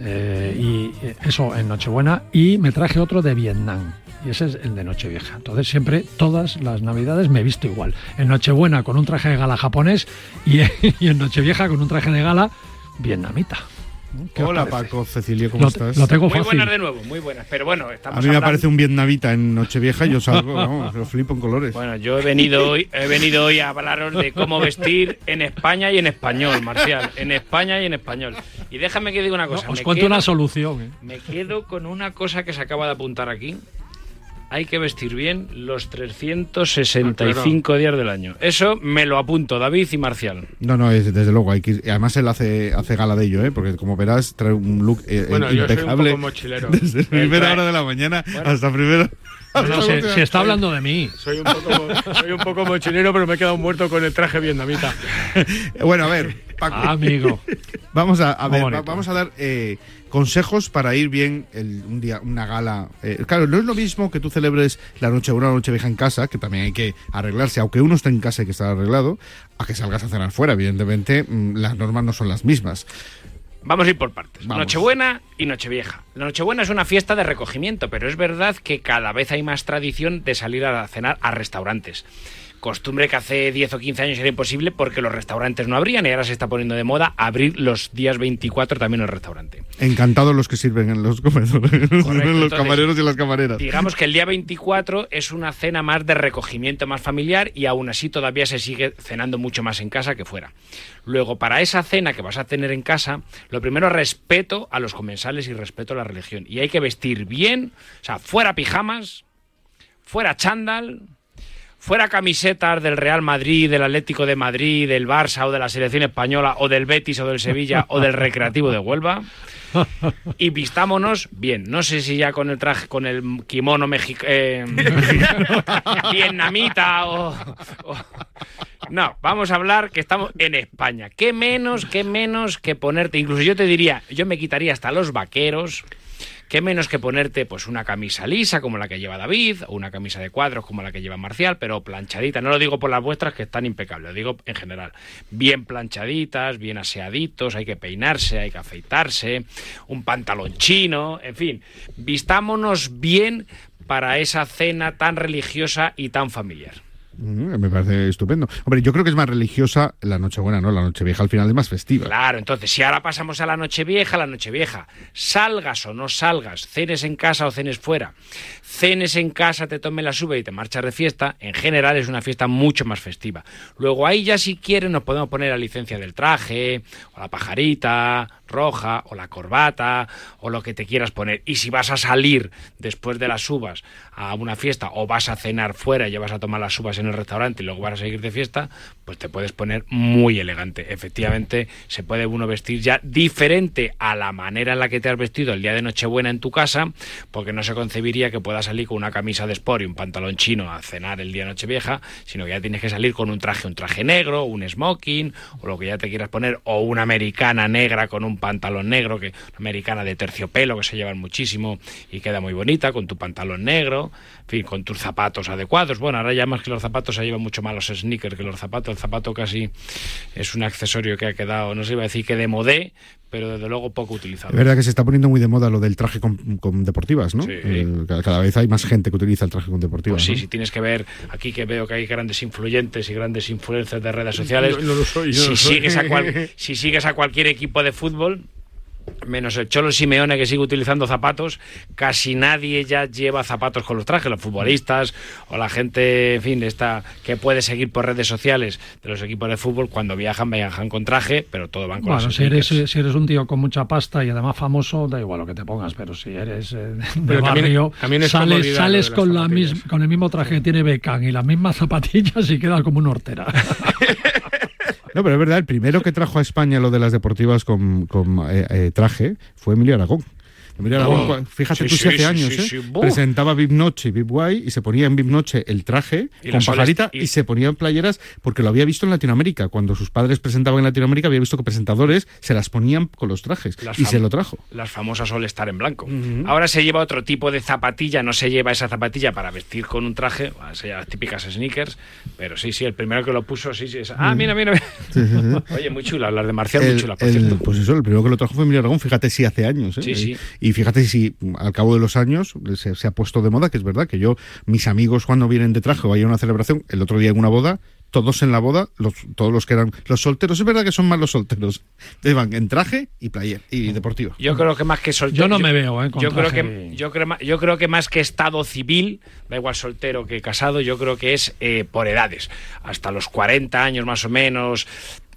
Eh, y eh, eso en Nochebuena. Y me traje otro de Vietnam. Y ese es el de Nochevieja. Entonces siempre, todas las Navidades me visto igual. En Nochebuena con un traje de gala japonés y, y en Nochevieja con un traje de gala vietnamita. ¿Qué os Hola? Paco, Cecilio, ¿cómo Lo- estás? lo tengo Muy fácil. buenas de nuevo, muy buenas. Pero bueno, estamos A mí me hablando- aparece un vietnamita en Nochevieja y yo salgo, vamos, lo flipo en colores. Bueno, yo he venido hoy, he venido hoy a hablaros de cómo vestir en España y en español, Marcial. En España y en español. Y déjame que diga una cosa. Os me cuento quedo- una solución. ¿eh? Me quedo con una cosa que se acaba de apuntar aquí. Hay que vestir bien los 365 días del año. Eso me lo apunto, David y Marcial. No, no, es, desde luego. Hay que ir- además él hace, hace gala de ello, ¿eh? porque como verás, trae un look eh, Bueno, yo soy un impecable. poco mochilero. Desde primera trae- hora de la mañana hasta primera. Se, última. se está hablando de mí. Soy un poco, soy un poco mochilero, pero me he quedado muerto con el traje vietnamita. Bueno, a ver, Paco. Ah, amigo. Vamos a, ver, bonito. vamos a dar eh, consejos para ir bien el- un día, una gala. Eh, claro, no es lo mismo que tú celebres la noche una noche vieja en casa, que también hay que arreglarse, aunque uno esté en casa y que estar arreglado, a que salgas a cenar fuera. Evidentemente, mm, las normas no son las mismas. Vamos a ir por partes. Vamos. Nochebuena y Nochevieja. La Nochebuena es una fiesta de recogimiento, pero es verdad que cada vez hay más tradición de salir a cenar a restaurantes. Costumbre que hace 10 o 15 años era imposible porque los restaurantes no abrían y ahora se está poniendo de moda abrir los días 24 también el restaurante. Encantados los que sirven en los comedores, los entonces, camareros y las camareras. Digamos que el día 24 es una cena más de recogimiento más familiar y aún así todavía se sigue cenando mucho más en casa que fuera. Luego, para esa cena que vas a tener en casa, lo primero respeto a los comensales y respeto a la religión. Y hay que vestir bien, o sea, fuera pijamas, fuera chándal, fuera camisetas del Real Madrid, del Atlético de Madrid, del Barça o de la selección española o del Betis o del Sevilla o del Recreativo de Huelva y vistámonos bien. No sé si ya con el traje, con el kimono mexicano, vietnamita o, o- No, vamos a hablar que estamos en España. ¿Qué menos, qué menos que ponerte? Incluso yo te diría, yo me quitaría hasta los vaqueros. ¿Qué menos que ponerte pues una camisa lisa como la que lleva David o una camisa de cuadros como la que lleva Marcial, pero planchadita? No lo digo por las vuestras que están impecables, lo digo en general. Bien planchaditas, bien aseaditos, hay que peinarse, hay que afeitarse, un pantalón chino, en fin, vistámonos bien para esa cena tan religiosa y tan familiar. Mm, Me parece estupendo. Hombre, yo creo que es más religiosa la Nochebuena, ¿no? La Nochevieja al final es más festiva. Claro, entonces, si ahora pasamos a la Nochevieja, la Nochevieja, salgas o no salgas, cenes en casa o cenes fuera, cenes en casa, te tomes la sube y te marchas de fiesta, en general es una fiesta mucho más festiva. Luego ahí ya si quieren nos podemos poner la licencia del traje, o la pajarita roja, o la corbata, o lo que te quieras poner. Y si vas a salir después de las uvas a una fiesta, o vas a cenar fuera y vas a tomar las uvas en el restaurante y luego vas a seguir de fiesta, pues te puedes poner muy elegante. Efectivamente, se puede uno vestir ya diferente a la manera en la que te has vestido el día de Nochebuena en tu casa, porque no se concebiría que puedas salir con una camisa de sport y un pantalón chino a cenar el día de Nochevieja, sino que ya tienes que salir con un traje, un traje negro, un smoking, o lo que ya te quieras poner, o una americana negra con un pantalón negro, que una americana de terciopelo que se llevan muchísimo y queda muy bonita, con tu pantalón negro, en fin, con tus zapatos adecuados. Bueno, ahora ya más que los zapatos se llevan mucho más los sneakers que los zapatos. El zapato casi es un accesorio que ha quedado, no se iba a decir que de modé, pero desde luego poco utilizado. Es verdad que se está poniendo muy de moda lo del traje con, con deportivas, ¿no? Sí. Eh, cada, vez hay más gente que utiliza el traje con deportivas. Pues sí, ¿no? si tienes que ver aquí que veo que hay grandes influyentes y grandes influencers de redes sociales. Yo no lo soy, yo si, lo soy. sigues a cual- si sigues a cualquier equipo de fútbol, menos el Cholo Simeone que sigue utilizando zapatos, casi nadie ya lleva zapatos con los trajes, los futbolistas o la gente, en fin, esta que puede seguir por redes sociales de los equipos de fútbol, cuando viajan, viajan con traje, pero todo van con Bueno, los si eres, si eres un tío con mucha pasta y además famoso, da igual lo que te pongas, pero si eres eh, de Pero también- barrio, también es sales, sales con, la mis- con el mismo traje que tiene Beckham y las mismas zapatillas y quedas como una hortera. No, pero es verdad, el primero que trajo a España lo de las deportivas con, eh, eh, traje fue Emilio Aragón. Oh, fíjate sí, tú si sí, hace sí, años, ¿eh? presentaba VIP Noche y VIP Guay y se ponía en VIP Noche el traje Y con pajarita y... y- se ponía en playeras porque lo había visto en Latinoamérica. Cuando sus padres presentaban en Latinoamérica había visto que presentadores se las ponían con los trajes Las y se lo trajo. Las famosas All Star en blanco. Ahora se lleva otro tipo de zapatilla, no se lleva esa zapatilla para vestir con un traje, bueno, se llama las típicas sneakers, pero sí, sí, el primero que lo puso, sí, sí. es- Ah, mira, mira. Oye, muy chula, las de Marcial, El- muy chula, por el- cierto. pues eso, el primero que lo trajo fue Emilio Aragón, fíjate si hace años. ¿eh? Sí, sí. Y, Y fíjate si mm, al cabo de los años se, se ha puesto de moda, que es verdad que yo, mis amigos cuando vienen de traje o hay una celebración, el otro día en una boda, todos en la boda, los, todos los que eran los solteros, es verdad que son más los solteros, iban en traje y player y deportiva. Yo creo que más que soltero. Yo no me veo, ¿eh? con Yo creo, que, yo, creo, yo creo que más que estado civil, da igual soltero que casado, yo creo que es eh, por edades. Hasta los 40 años más o menos.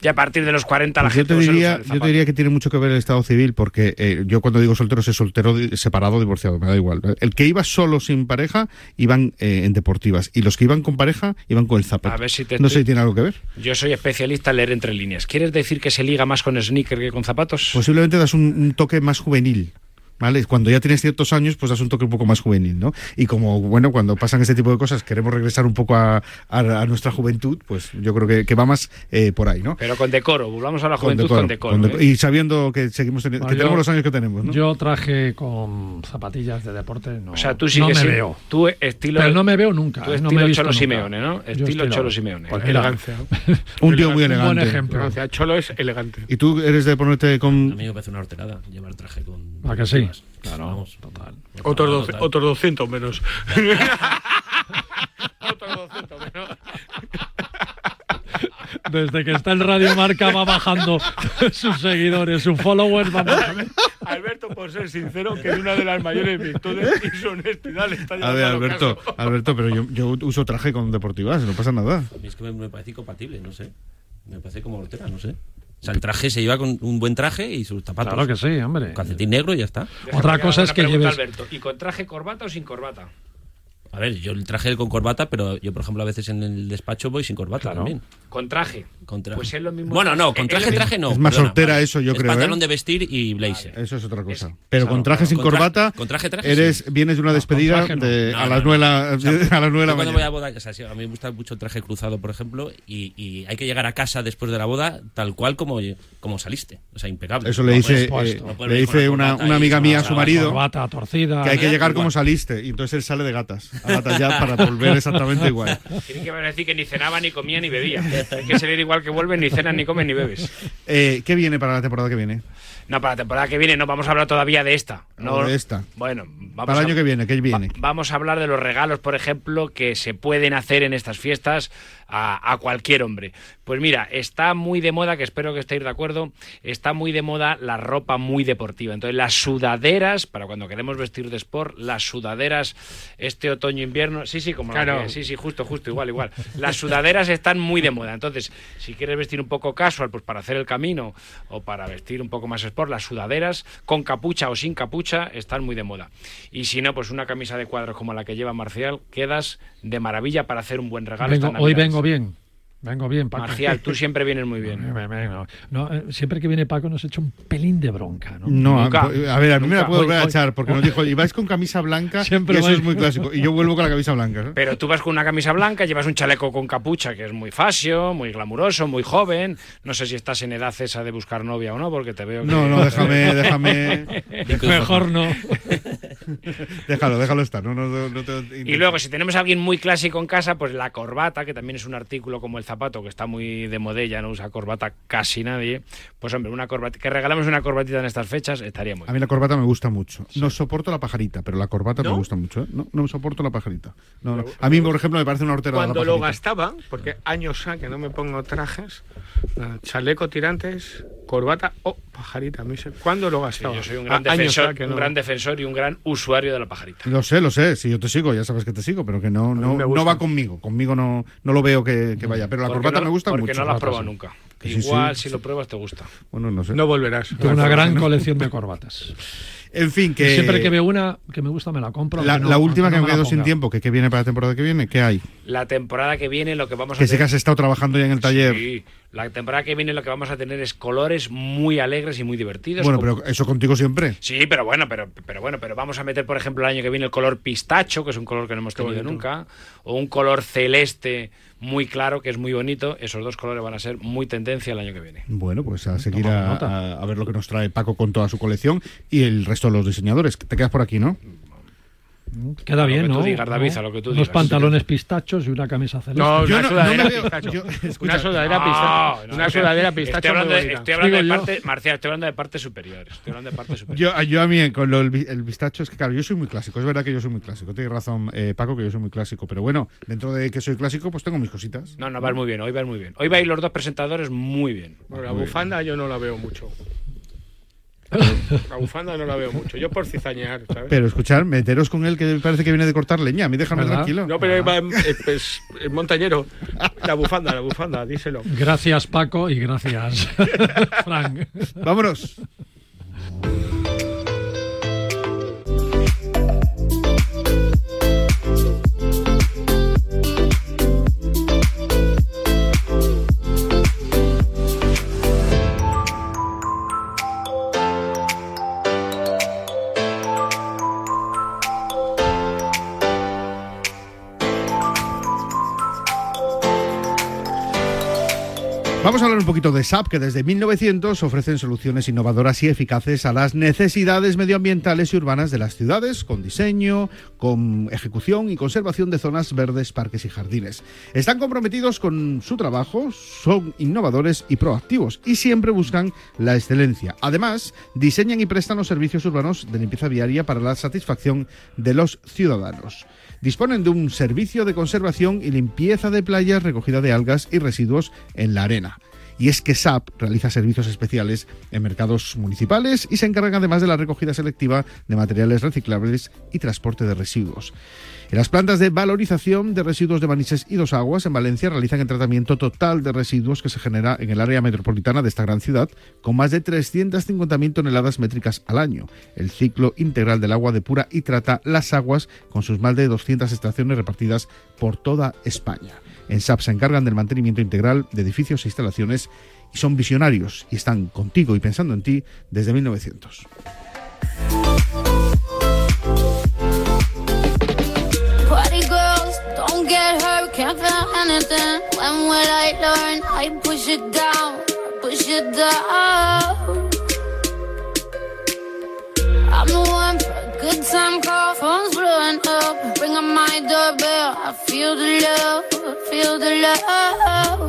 Y a partir de los 40 la Pues yo, gente te diría, el yo te diría que tiene mucho que ver el estado civil, porque eh, yo cuando digo soltero, sé soltero, separado, divorciado, me da igual. El que iba solo sin pareja, iban eh, en deportivas, y los que iban con pareja, iban con el zapato. A ver si te no estoy- sé si tiene algo que ver. Yo soy especialista en leer entre líneas. ¿Quieres decir que se liga más con sneaker que con zapatos? Posiblemente das un, un toque más juvenil. ¿Vale? Cuando ya tienes ciertos años, pues das un toque un poco más juvenil, ¿no? Y como, bueno, cuando pasan este tipo de cosas, queremos regresar un poco a, a- a nuestra juventud, pues yo creo que, que va más eh, por ahí, ¿no? Pero con decoro. Volvamos a la Con juventud decoro, con decoro. con ¿eh? Y sabiendo que seguimos teniendo, que Bueno, tenemos yo- los años que tenemos, ¿no? Yo traje con zapatillas de deporte, no. O sea, tú no sigues me siendo- veo. Tú estilo, Pero no me veo nunca. tú no estilo me he visto Cholo nunca. Simeone, ¿no? Yo Estilo Cholo Simeone. Pues elegancia. Un tío muy Un buen elegante. ejemplo. Elegancia. Cholo es elegante. ¿Y tú eres de ponerte A con...? mí me parece una horterada llevar traje con. ¿A que sí? Deportivas. Claro, Vamos. total. Otros, Total, doce- total. otros 200 menos. otros 200 menos. Desde que está en Radio Marca va bajando sus seguidores, sus followers. Vamos a ver. Alberto, por ser sincero, que es una de las mayores virtudes y su honestidad le está A ver, al Alberto. Alberto, pero yo, yo uso traje con deportivas, no pasa nada. A mí es que me, me parece incompatible, no sé. Me parece como hortera, no sé. O sea, el traje se lleva con un buen traje y sus zapatos. Claro que sí, hombre. Calcetín negro y ya está. Otra cosa es que Pregunta, lleves. Alberto, ¿y con traje corbata o sin corbata? A ver, yo el traje con corbata, pero yo, por ejemplo, a veces en el despacho voy sin corbata Claro. también. Con traje. Con Pues es lo mismo. Bueno, no, con traje, traje no. Es más perdona, vale. eso, yo Es creo, pantalón ¿eh? de vestir y blazer. Eso es otra cosa. Es- Pero claro, con traje claro. sin Con corbata, con traje, traje, eres, sí. vienes de una despedida no. de, No, a, no, las no. nueve a las nueve de la cuando voy a mañana. boda, o sea, sí, a mí me gusta mucho el traje cruzado, por ejemplo, y, y hay que llegar a casa después de la boda tal cual como, como saliste. O sea, impecable. Eso le dice, eh, le dice una, una amiga mía a su marido corbata torcida. que hay que Ah, llegar como saliste y entonces él sale de gatas. A gatas ya para volver exactamente igual. Tiene que decir que ni cenaba, ni comía, ni bebía. Hay que salir igual que vuelven, ni cenas, ni comes, ni bebes. Eh, ¿Qué viene para la temporada que viene? No, para la temporada que viene no vamos a hablar todavía de esta. No, O de esta. Bueno, vamos Para el a- año que viene, ¿qué viene? Va- vamos a hablar de los regalos, por ejemplo, que se pueden hacer en estas fiestas a, a cualquier hombre. Pues mira, está muy de moda, que espero que estéis de acuerdo, está muy de moda la ropa muy deportiva. Entonces, las sudaderas, para cuando queremos vestir de sport, las sudaderas este otoño-invierno, sí, sí, como la Claro. que- sí, sí, justo, justo, igual, igual. Las sudaderas están muy de moda. Entonces, si quieres vestir un poco casual, pues para hacer el camino o para vestir un poco más sport, las sudaderas con capucha o sin capucha están muy de moda. Y si no, pues una camisa de cuadros como la que lleva Marcial, quedas de maravilla para hacer un buen regalo. Vengo- hoy vengo bien. Vengo bien, Paco. Marcial, tú siempre vienes muy bien. No, no, eh, siempre que viene Paco nos echa un pelín de bronca, ¿no? No, a, Nunca. a ver, a mí me la Nunca. puedo volver a echar porque nos dijo, y vais con camisa blanca Siempre y eso voy- es muy clásico. Y yo vuelvo con la camisa blanca. ¿no? Pero tú vas con una camisa blanca, llevas un chaleco con capucha que es muy fasio, muy glamuroso, muy joven. No sé si estás en edad esa de buscar novia o no, porque te veo que... No, no, déjame, déjame. Mejor no. Déjalo, déjalo estar. No, no, no, no te- Y luego, si tenemos a alguien muy clásico en casa, pues la corbata, que también es un artículo como el zapato, que está muy de modella, no usa corbata casi nadie. Pues hombre, una corbata, que regalamos una corbatita en estas fechas, estaría muy A bien. mí la corbata me gusta mucho. No soporto la pajarita, pero la corbata me gusta mucho. ¿eh? No, no soporto la pajarita. No, no. A mí, por ejemplo, me parece una hortera Cuando la lo pajarita. gastaba, porque años ha que no me pongo trajes, nada, chaleco tirantes, corbata o pajarita. a mí se- ¿Cuándo lo Sí, gastaba? yo soy un gran, A- años defensor, que un no. gran defensor y un gran usuario de la pajarita. Lo sé, lo sé. Si yo te sigo, ya sabes que te sigo, pero que no, no, me no va conmigo. Conmigo no, no lo veo que, que vaya. Pero la Porque corbata no- me gusta porque mucho. no la has probado Sí. nunca. Que sí, Igual, sí. si lo pruebas, te gusta. Bueno, no sé. No volverás. Tengo una gran colección de corbatas. En fin, que. Siempre que veo una que me gusta, me la compro. La, no- última que no me la quedo sin tiempo, que, que viene para la temporada que viene, ¿qué hay? La temporada que viene lo que vamos a Que sé que has estado trabajando ya en el taller. Sí, la temporada que viene lo que vamos a tener es colores muy alegres y muy divertidos. bueno, como- pero eso contigo siempre. Sí, pero bueno, pero, pero bueno, pero vamos a meter, por ejemplo, el año que viene el color pistacho, que es un color que no hemos tenido nunca, o un color celeste muy claro, que es muy bonito. Esos dos colores van a ser muy tendencia el año que viene. Bueno, pues a seguir a, nota. a- a ver lo que nos trae Paco con toda su colección y el resto de los diseñadores. Te quedas por aquí, ¿no? Queda bien, ¿no? digas, David, ¿No? a lo que tú Unos pantalones pistachos y una camisa celeste. No, Yo una no- sudadera no veo- pistacho. yo- una sudadera No, pistacho. no, una sudadera pistacho Estoy hablando, de, estoy hablando de parte, Marcial, estoy hablando de partes superiores. Estoy hablando de partes superiores. Yo, yo a mí, con lo, el pistacho, es que claro, yo soy muy clásico. Es verdad que yo soy muy clásico. Tienes razón, eh, Paco, que yo soy muy clásico. Pero bueno, dentro de que soy clásico, pues tengo mis cositas. No, no, vas muy bien, hoy vas muy bien. Hoy vais los dos presentadores muy bien. Bueno, la bufanda yo no la veo mucho. La bufanda no la veo mucho. Yo por cizañear, ¿sabes? Pero escuchar, meteros con él, que parece que viene de cortar leña. A mí déjame ¿Verdad? tranquilo. No, pero va, eh, pues, eh, montañero. La bufanda, la bufanda, díselo. Gracias, Paco, y gracias, Frank. Vámonos. Vamos a hablar un poquito de SAP, que desde 1900 ofrecen soluciones innovadoras y eficaces a las necesidades medioambientales y urbanas de las ciudades, con diseño, con ejecución y conservación de zonas verdes, parques y jardines. Están comprometidos con su trabajo, son innovadores y proactivos y siempre buscan la excelencia. Además, diseñan y prestan los servicios urbanos de limpieza viaria para la satisfacción de los ciudadanos. Disponen de un servicio de conservación y limpieza de playas, recogida de algas y residuos en la arena. Y es que SAP realiza servicios especiales en mercados municipales y se encarga además de la recogida selectiva de materiales reciclables y transporte de residuos. En las plantas de valorización de residuos de Manises y Dos Aguas en Valencia realizan el tratamiento total de residuos que se genera en el área metropolitana de esta gran ciudad, con más de 350.000 toneladas métricas al año. El ciclo integral del agua depura y trata las aguas con sus más de 200 estaciones repartidas por toda España. En SAP se encargan del mantenimiento integral de edificios e instalaciones y son visionarios y están contigo y pensando en ti desde 1900. Party girls, don't get hurt, can't feel anything. When will I learn? I push it down, push it down. For time call, phone's blowing up. Bring up my doorbell, I feel the love, feel the love.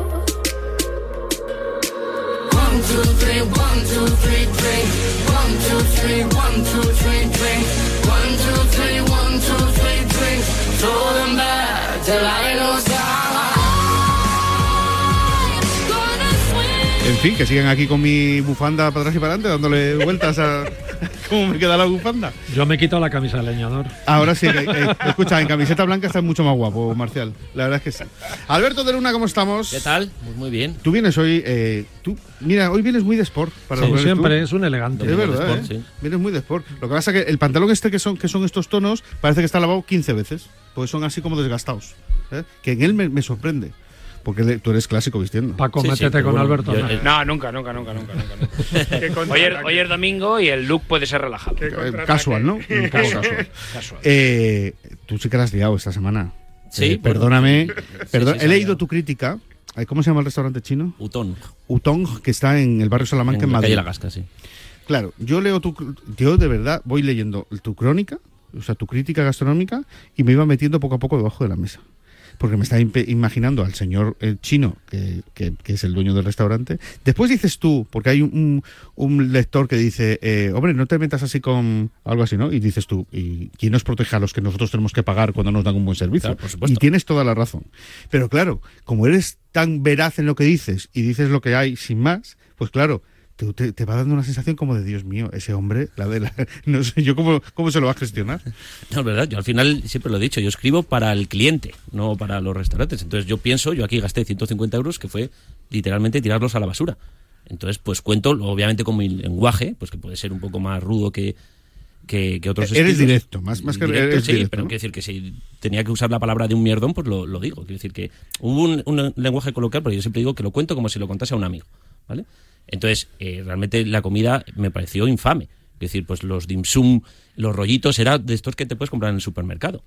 One, two, three, one, two, three, drink. One, two, three, one, two, three, drink. One, two, three, one, two, three, drink. Throw them back till I lose fin, que sigan aquí con mi bufanda para atrás y para adelante, dándole vueltas a cómo me queda la bufanda. Yo me quito la camisa de leñador. Ahora sí, que, eh, escucha, en camiseta blanca estás mucho más guapo, Marcial. La verdad es que sí. Alberto de Luna, ¿cómo estamos? ¿Qué tal? Pues muy bien. Tú vienes hoy, eh, tú, mira, hoy vienes muy de sport. Para Sí, lo que eres siempre tú. es un elegante. Es verdad, sport, ¿eh? sí. Vienes muy de sport. Lo que pasa es que el pantalón este que son, que son estos tonos parece que está lavado 15 veces. Porque son así como desgastados. ¿eh? Que en él me, me sorprende. Porque le- tú eres clásico vistiendo. Paco, Sí, métete con bueno, Alberto. yo- ¿no? eh, No, nunca, nunca, nunca, nunca, nunca. Hoy, es, contraataque. hoy es domingo y el look puede ser relajado. Eh, casual, ¿no? Casual. Casual. Eh, tú sí que la has liado esta semana. Sí, Eh, perdóname. sí, perdón- sí, he leído tu crítica. ¿Cómo se llama el restaurante chino? Utón. Utong, que está en el barrio Salamanca, en, en la Madrid. calle La Gasca, sí. Claro, yo leo tu. Yo de verdad voy leyendo tu crónica, o sea, tu crítica gastronómica, y me iba metiendo poco a poco debajo de la mesa. Porque me impe- imaginando al señor eh, chino, que, que- que es el dueño del restaurante. Después dices tú, porque hay un, un lector que dice, eh, hombre, no te metas así con algo así, ¿no? Y dices tú, ¿y quién nos protege a los que nosotros tenemos que pagar cuando nos dan un buen servicio? Claro, por supuesto. y tienes toda la razón. Pero claro, como eres tan veraz en lo que dices y dices lo que hay sin más, pues claro, te, te- te va dando una sensación como de Dios mío, ese hombre, la de la, no sé yo cómo, cómo se lo va a gestionar. No, es verdad, yo al final siempre lo he dicho, yo escribo para el cliente, no para los restaurantes. Entonces yo pienso, yo aquí gasté 150 euros, que fue literalmente tirarlos a la basura. Entonces, pues cuento, obviamente con mi lenguaje, pues que puede ser un poco más rudo que, que, que otros Eres estilos. directo, más- más que eres sí, directo, pero ¿no? quiero decir que si tenía que usar la palabra de un mierdón, pues lo, lo digo. Quiero decir que hubo un, un lenguaje coloquial, pero yo siempre digo que lo cuento como si lo contase a un amigo, ¿vale? Entonces, eh, realmente la comida me pareció infame. Es decir, pues los dim sum, los rollitos, era de estos que te puedes comprar en el supermercado.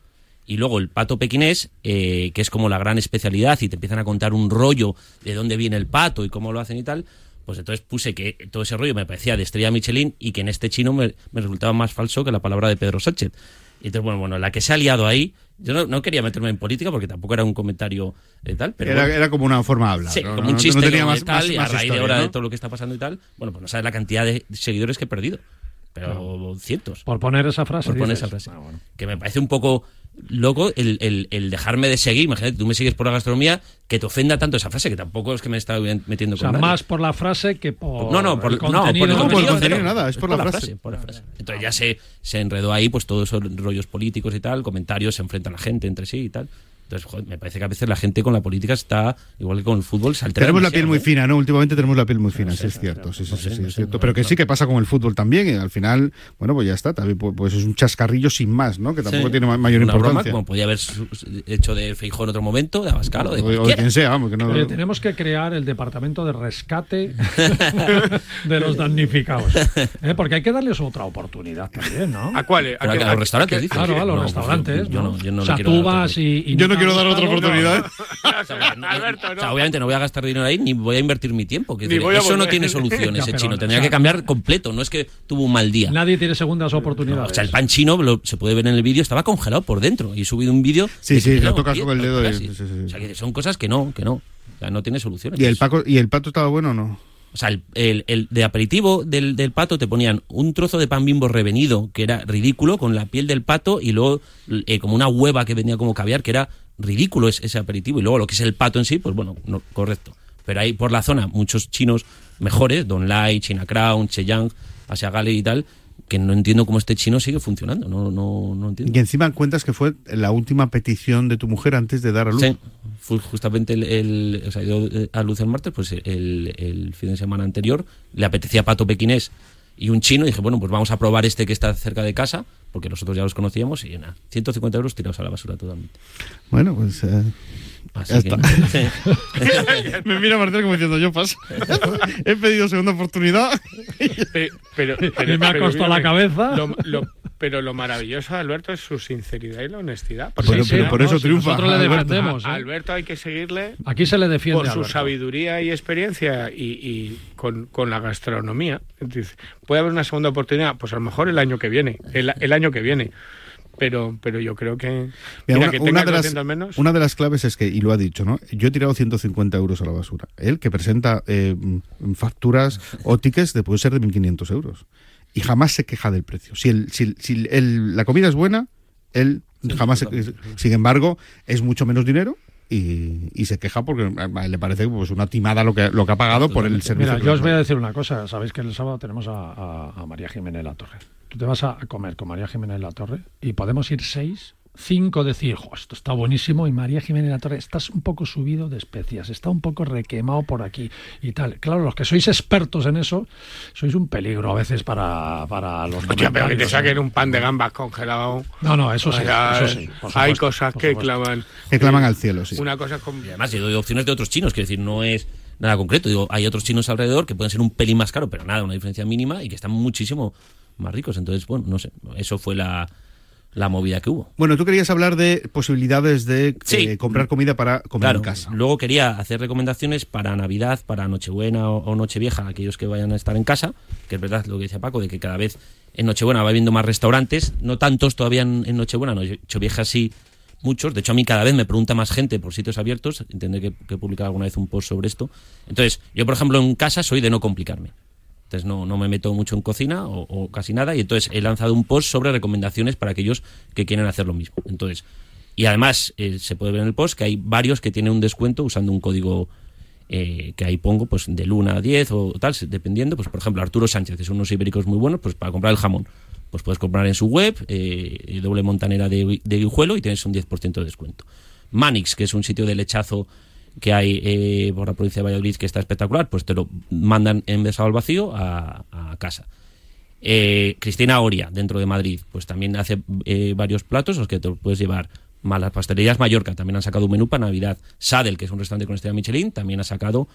Y luego el pato pequinés, eh, que es como la gran especialidad, y te empiezan a contar un rollo de dónde viene el pato y cómo lo hacen y tal. Pues entonces puse que todo ese rollo me parecía de estrella Michelin y que en este chino me, me resultaba más falso que la palabra de Pedro Sánchez. Y entonces, bueno, bueno, la que se ha liado ahí, yo no, no quería meterme en política porque tampoco era un comentario de tal, pero era, bueno. era como una forma de hablar. Sí, ¿no? como No- un no chiste tenía como más, tal, más- y a raíz de ahora ¿no? de todo lo que está pasando y tal, bueno, pues no sabes la cantidad de seguidores que he perdido. Pero cientos. Por poner esa frase. Por poner dices. esa frase. Ah, bueno. Que me parece un poco loco el, el- el dejarme de seguir. Imagínate, tú me sigues por la gastronomía, que te ofenda tanto esa frase, que tampoco es que me está metiendo O sea, con nadie. más por la frase que por. No, no, por, el no, por el contenido. contenido, por el contenido cero. nada, es por la frase. por la frase. Entonces ya se, se enredó ahí, pues todos esos rollos políticos y tal, comentarios, se enfrenta la gente entre sí y tal. Entonces, joder, me parece que a veces la gente con la política está, igual que con el fútbol, se altera Tenemos la piel muy ¿eh? fina, ¿no? Últimamente tenemos la piel muy fina, sí es cierto. Sí, sí, sí, sí, es cierto. Pero que sí que pasa con el fútbol también. Y al final, bueno, pues ya está. También pues, pues es un chascarrillo sin más, ¿no? Que tampoco Sí. tiene ma- mayor Una broma, importancia. como podía haber hecho de Feijó en otro momento, de Abascal o de O- o quien sea, vamos, que no- Oye, tenemos que crear el departamento de rescate de los damnificados. ¿eh? Porque hay que darles otra oportunidad también, ¿no? ¿A cuáles? A, los restaurantes. Claro, a los No, pues restaurantes. yo, no, yo no o sea, tú vas y, y Yo no quiero dar otra oportunidad. Alberto, O no. sea, obviamente no voy a gastar dinero ahí ni voy a invertir mi tiempo. que eso no tiene solución ese pero, chino. o Tendría sea, que cambiar completo. No es que tuvo un mal día. Nadie tiene segundas oportunidades. O sea, el pan chino lo- se puede ver en el vídeo, estaba congelado por dentro. Y he subido un vídeo. Sí, sí, lo no, tocas con el dedo. O sea, que son cosas que no, que no. O sea, no tiene solución. ¿Y el, Paco, ¿Y el pato estaba bueno o no? O sea, el, el- el de aperitivo del, del pato te ponían un trozo de pan bimbo revenido, que era ridículo, con la piel del pato, y luego eh, como una hueva que venía como caviar, que era ridículo ese, ese aperitivo. Y luego lo que es el pato en sí, pues bueno, no, correcto. Pero hay por la zona muchos chinos mejores, Don Lai, China Crown, Cheyang, Asia Gale y tal, que no entiendo cómo este chino sigue funcionando. No, no, no entiendo. Y encima cuentas que fue la última petición de tu mujer antes de dar a luz. Sí, fue justamente el, el- o sea, dio eh, a luz el martes, pues el, el fin de semana anterior le apetecía pato pequinés y un chino y dije, bueno, pues vamos a probar este que está cerca de casa, porque nosotros ya los conocíamos y nada, 150 euros tirados a la basura totalmente. Bueno, pues. eh, Así que-. Me mira Martín como diciendo, yo paso. He pedido segunda oportunidad. Pe- Pero, pero, Y me ha pero costado la cabeza. lo- lo- pero lo maravilloso de Alberto es su sinceridad y la honestidad. Porque pero si por eso triunfa. nosotros le Alberto. defendemos. a ¿eh? Alberto hay que seguirle Aquí se le defiende. por su Alberto. sabiduría y experiencia y, y con, con la gastronomía. Entonces, puede haber una segunda oportunidad, pues a lo mejor el año que viene, el, el año que viene. Pero, pero yo creo que, Mira, mira, una, que una tengas de las, 200 menos. una de las claves es que, y lo ha dicho, ¿no? Yo he tirado 150 euros a la basura. Él, que presenta eh, facturas o tickets de puede ser de 1.500 euros. Y jamás se queja del precio. Si, el, si, si el- la comida es buena, él jamás se, Sin embargo, es mucho menos dinero. Y, y se queja porque le parece pues una timada lo que, lo que ha pagado por el servicio. Mira, yo os voy a decir una cosa. Sabéis que el sábado tenemos a, a- a María Jiménez La Torre. Tú te vas a comer con María Jiménez La Torre y podemos ir seis, cinco decir, "Jo, esto está buenísimo y María Jiménez La Torre, estás un poco subido de especias, está un poco requemado por aquí y tal. Claro, los que sois expertos en eso, sois un peligro a veces para, para los Hostia, pero que te saquen ¿no? un pan de gambas congelado. No, no, eso sí, eso hay cosas que claman. Que claman al cielo, sí. Una cosa con... Y además, yo doy opciones de otros chinos, quiero decir, no es nada concreto. Digo, hay otros chinos alrededor que pueden ser un pelín más caro, pero nada, una diferencia mínima y que están muchísimo más ricos. Entonces, bueno, no sé, eso fue la, la movida que hubo. Bueno, tú querías hablar de posibilidades de eh, comprar comida para comer Claro, en casa. luego quería hacer recomendaciones para Navidad, para Nochebuena o, o Nochevieja, aquellos que vayan a estar en casa, que es verdad lo que decía Paco, de que cada vez en Nochebuena va habiendo más restaurantes, no tantos todavía en, en Nochebuena, Nochevieja sí muchos, de hecho a mí cada vez me pregunta más gente por sitios abiertos, tendré que, que publicar alguna vez un post sobre esto. Entonces, yo por ejemplo en casa soy de no complicarme. Entonces no, no me meto mucho en cocina o, casi nada y entonces he lanzado un post sobre recomendaciones para aquellos que quieren hacer lo mismo. Entonces, y además eh, se puede ver en el post que hay varios que tienen un descuento usando un código eh, que ahí pongo pues del 1 a 10 o tal, dependiendo. Pues por ejemplo Arturo Sánchez, que son unos ibéricos muy buenos, pues para comprar el jamón. Pues puedes comprar en su web, eh, doble montanera de, de Guijuelo y tienes un 10% de descuento. Manix, que es un sitio de lechazo que hay eh, por la provincia de Valladolid que está espectacular, pues te lo mandan envasado al vacío a, casa. Eh, Cristina Oria, dentro de Madrid, pues también hace eh, varios platos los que te puedes llevar. Malas pastelerías Mallorca también han sacado un menú para Navidad. Sadel, que es un restaurante con estrella Michelin, también ha sacado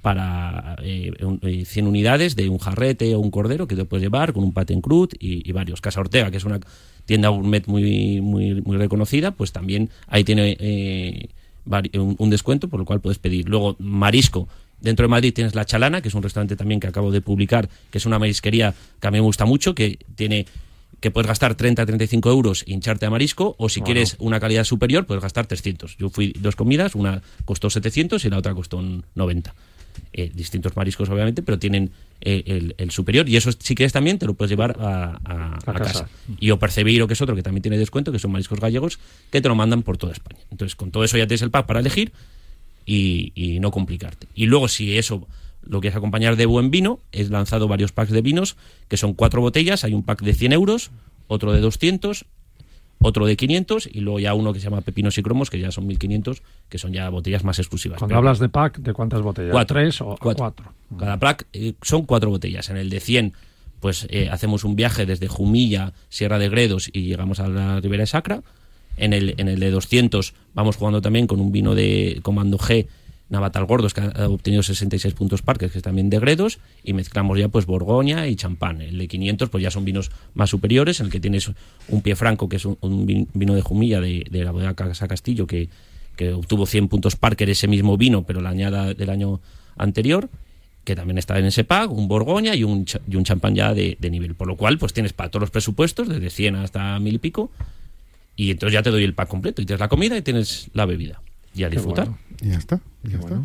para eh, un- eh, 100 unidades de un jarrete o un cordero que te puedes llevar con un pate en crud y, y varios. Casa Ortega, que es una tienda gourmet muy, muy, muy reconocida, pues también ahí tiene eh, un, descuento por lo cual puedes pedir. Luego, marisco. Dentro de Madrid tienes La Chalana, que es un restaurante también que acabo de publicar, que es una marisquería que a mí me gusta mucho, que tiene que puedes gastar 30, 35 euros e hincharte a marisco, o si Bueno. quieres una calidad superior, puedes gastar 300. Yo fui dos comidas, una costó 700 y la otra costó un 90. Eh, distintos mariscos, obviamente, pero tienen eh, el, el superior. Y eso, si quieres, también te lo puedes llevar a, a- a casa. casa. Y o Percebiro, que es otro que también tiene descuento, que son mariscos gallegos, que te lo mandan por toda España. Entonces, con todo eso ya tienes el pack para elegir y, y no complicarte. Y luego, si eso lo quieres acompañar de buen vino, he lanzado varios packs de vinos, que son cuatro botellas. Hay un pack de 100 euros, otro de 200, otro de 500 y luego ya uno que se llama Pepinos y Cromos, que ya son 1500, que son ya botellas más exclusivas. Cuando Pero- hablas de pack, ¿de cuántas botellas? Cuatro. ¿Tres o Cuatro. cuatro? Cada pack eh, son cuatro botellas. En el de 100, pues eh, hacemos un viaje desde Jumilla, Sierra de Gredos y llegamos a la Ribera de Sacra. En el, en el de 200 vamos jugando también con un vino de Comando G, Navatal Gordos, que ha obtenido 66 puntos parques, que es también de Gredos, y mezclamos ya pues Borgoña y champán. El de 500 pues ya son vinos más superiores, el que tienes un pie franco, que es un, un vin- vino de Jumilla de, la bodega Casa Castillo, que, que obtuvo 100 puntos Parker ese mismo vino, pero la añada del año anterior, que también está en ese pack, un Borgoña y un, y un champán ya de, de nivel. Por lo cual, pues tienes para todos los presupuestos, desde 100 hasta mil y pico, y entonces ya te doy el pack completo, y tienes la comida y tienes la bebida. Y a disfrutar. bueno. Y ya está. y ya está.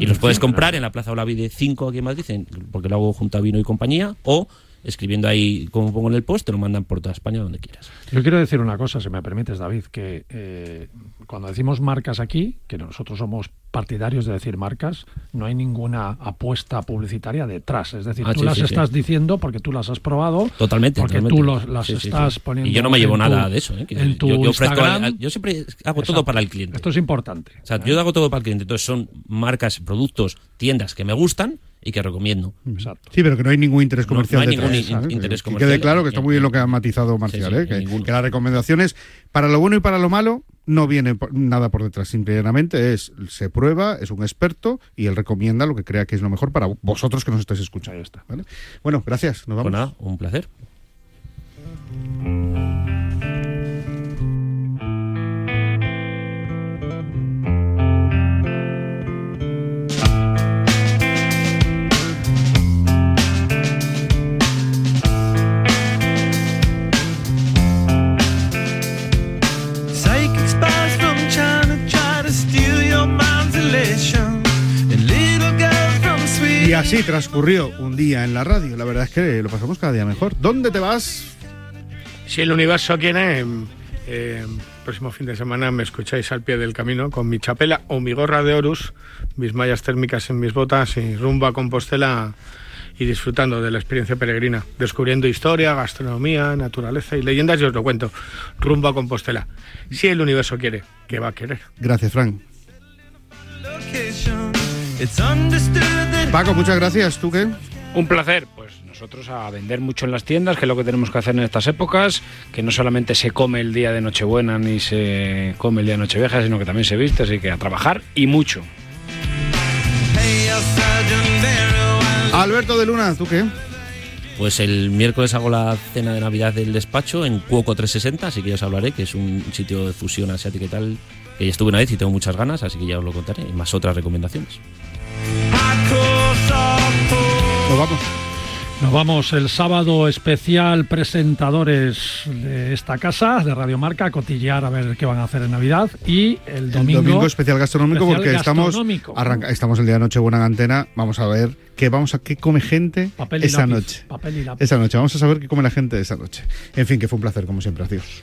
Y los puedes comprar en la Plaza Olavide 5 aquí en Madrid, porque lo hago junto a Vino y Compañía, o escribiendo ahí, como pongo en el post, te lo mandan por toda España donde quieras. Yo quiero decir una cosa, si me permites, David, que eh, cuando decimos marcas aquí, que nosotros somos partidarios de decir marcas, no hay ninguna apuesta publicitaria detrás. Es decir, Ah, tú sí, las sí, sí. estás diciendo porque tú las has probado. Totalmente. Porque totalmente. tú los- las estás poniendo. Y yo no me llevo tu- nada de eso. ¿eh? En tu yo, yo ofrezco- Instagram. yo siempre hago todo para el cliente. Esto es importante. O sea, yo hago todo para el cliente. Entonces son marcas, productos, tiendas que me gustan y que recomiendo. Exacto. Sí, pero que no hay ningún interés No- comercial no hay detrás, ningún interés Que comercial quede claro que está muy bien lo que ha matizado Marcial, sí, ¿eh? que, que las recomendaciones para lo bueno y para lo malo no viene nada por detrás. Simplemente es se prueba, es un experto y él recomienda lo que crea que es lo mejor para vosotros que nos estáis escuchando. ¿vale? Bueno, gracias. Nos vamos. Pues nada, un placer. Y así transcurrió un día en la radio. La verdad es que lo pasamos cada día mejor. ¿Dónde te vas? Si el universo quiere, eh, próximo fin de semana me escucháis al pie del camino con mi chapela o mi gorra de Horus, mis mallas térmicas en mis botas y rumbo a Compostela y disfrutando de la experiencia peregrina, descubriendo historia, gastronomía, naturaleza y leyendas y os lo cuento, rumbo a Compostela. Si el universo quiere, que va a querer. Gracias, Frank. It's understood that Paco, muchas gracias. ¿Tú qué? Un placer, pues nosotros a vender mucho en las tiendas, que es lo que tenemos que hacer en estas épocas, que no solamente se come el día de Nochebuena ni se come el día de Nochevieja, sino que también se viste, así que a trabajar y mucho. Alberto de Luna, ¿tú qué? Pues el miércoles hago la cena de Navidad del despacho en Cuoco 360, así que ya os hablaré, que es un sitio de fusión asiática y tal, que ya estuve una vez y tengo muchas ganas, así que ya os lo contaré, y más otras recomendaciones. Nos vamos. Nos vamos el sábado especial presentadores de esta casa, de Radio Marca, a cotillear a ver qué van a hacer en Navidad. Y el El domingo. domingo especial gastronómico especial porque estamos arranca- estamos el día de Nochebuena en antena. Vamos a ver qué vamos a qué come gente Papel y esa lápiz, noche. papel y lápiz. Esa noche vamos a saber qué come la gente esa noche. En fin, que fue un placer como siempre. Adiós.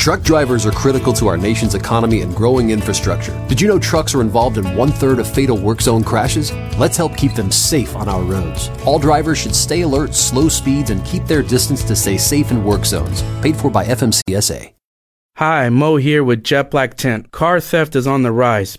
Truck drivers are critical to our nation's economy and growing infrastructure. Did you know trucks are involved in one third of fatal work zone crashes? Let's help keep them safe on our roads. All drivers should stay alert, slow speeds, and keep their distance to stay safe in work zones. Paid for by FMCSA. Hi, Mo here with Jet Black Tent. Car theft is on the rise.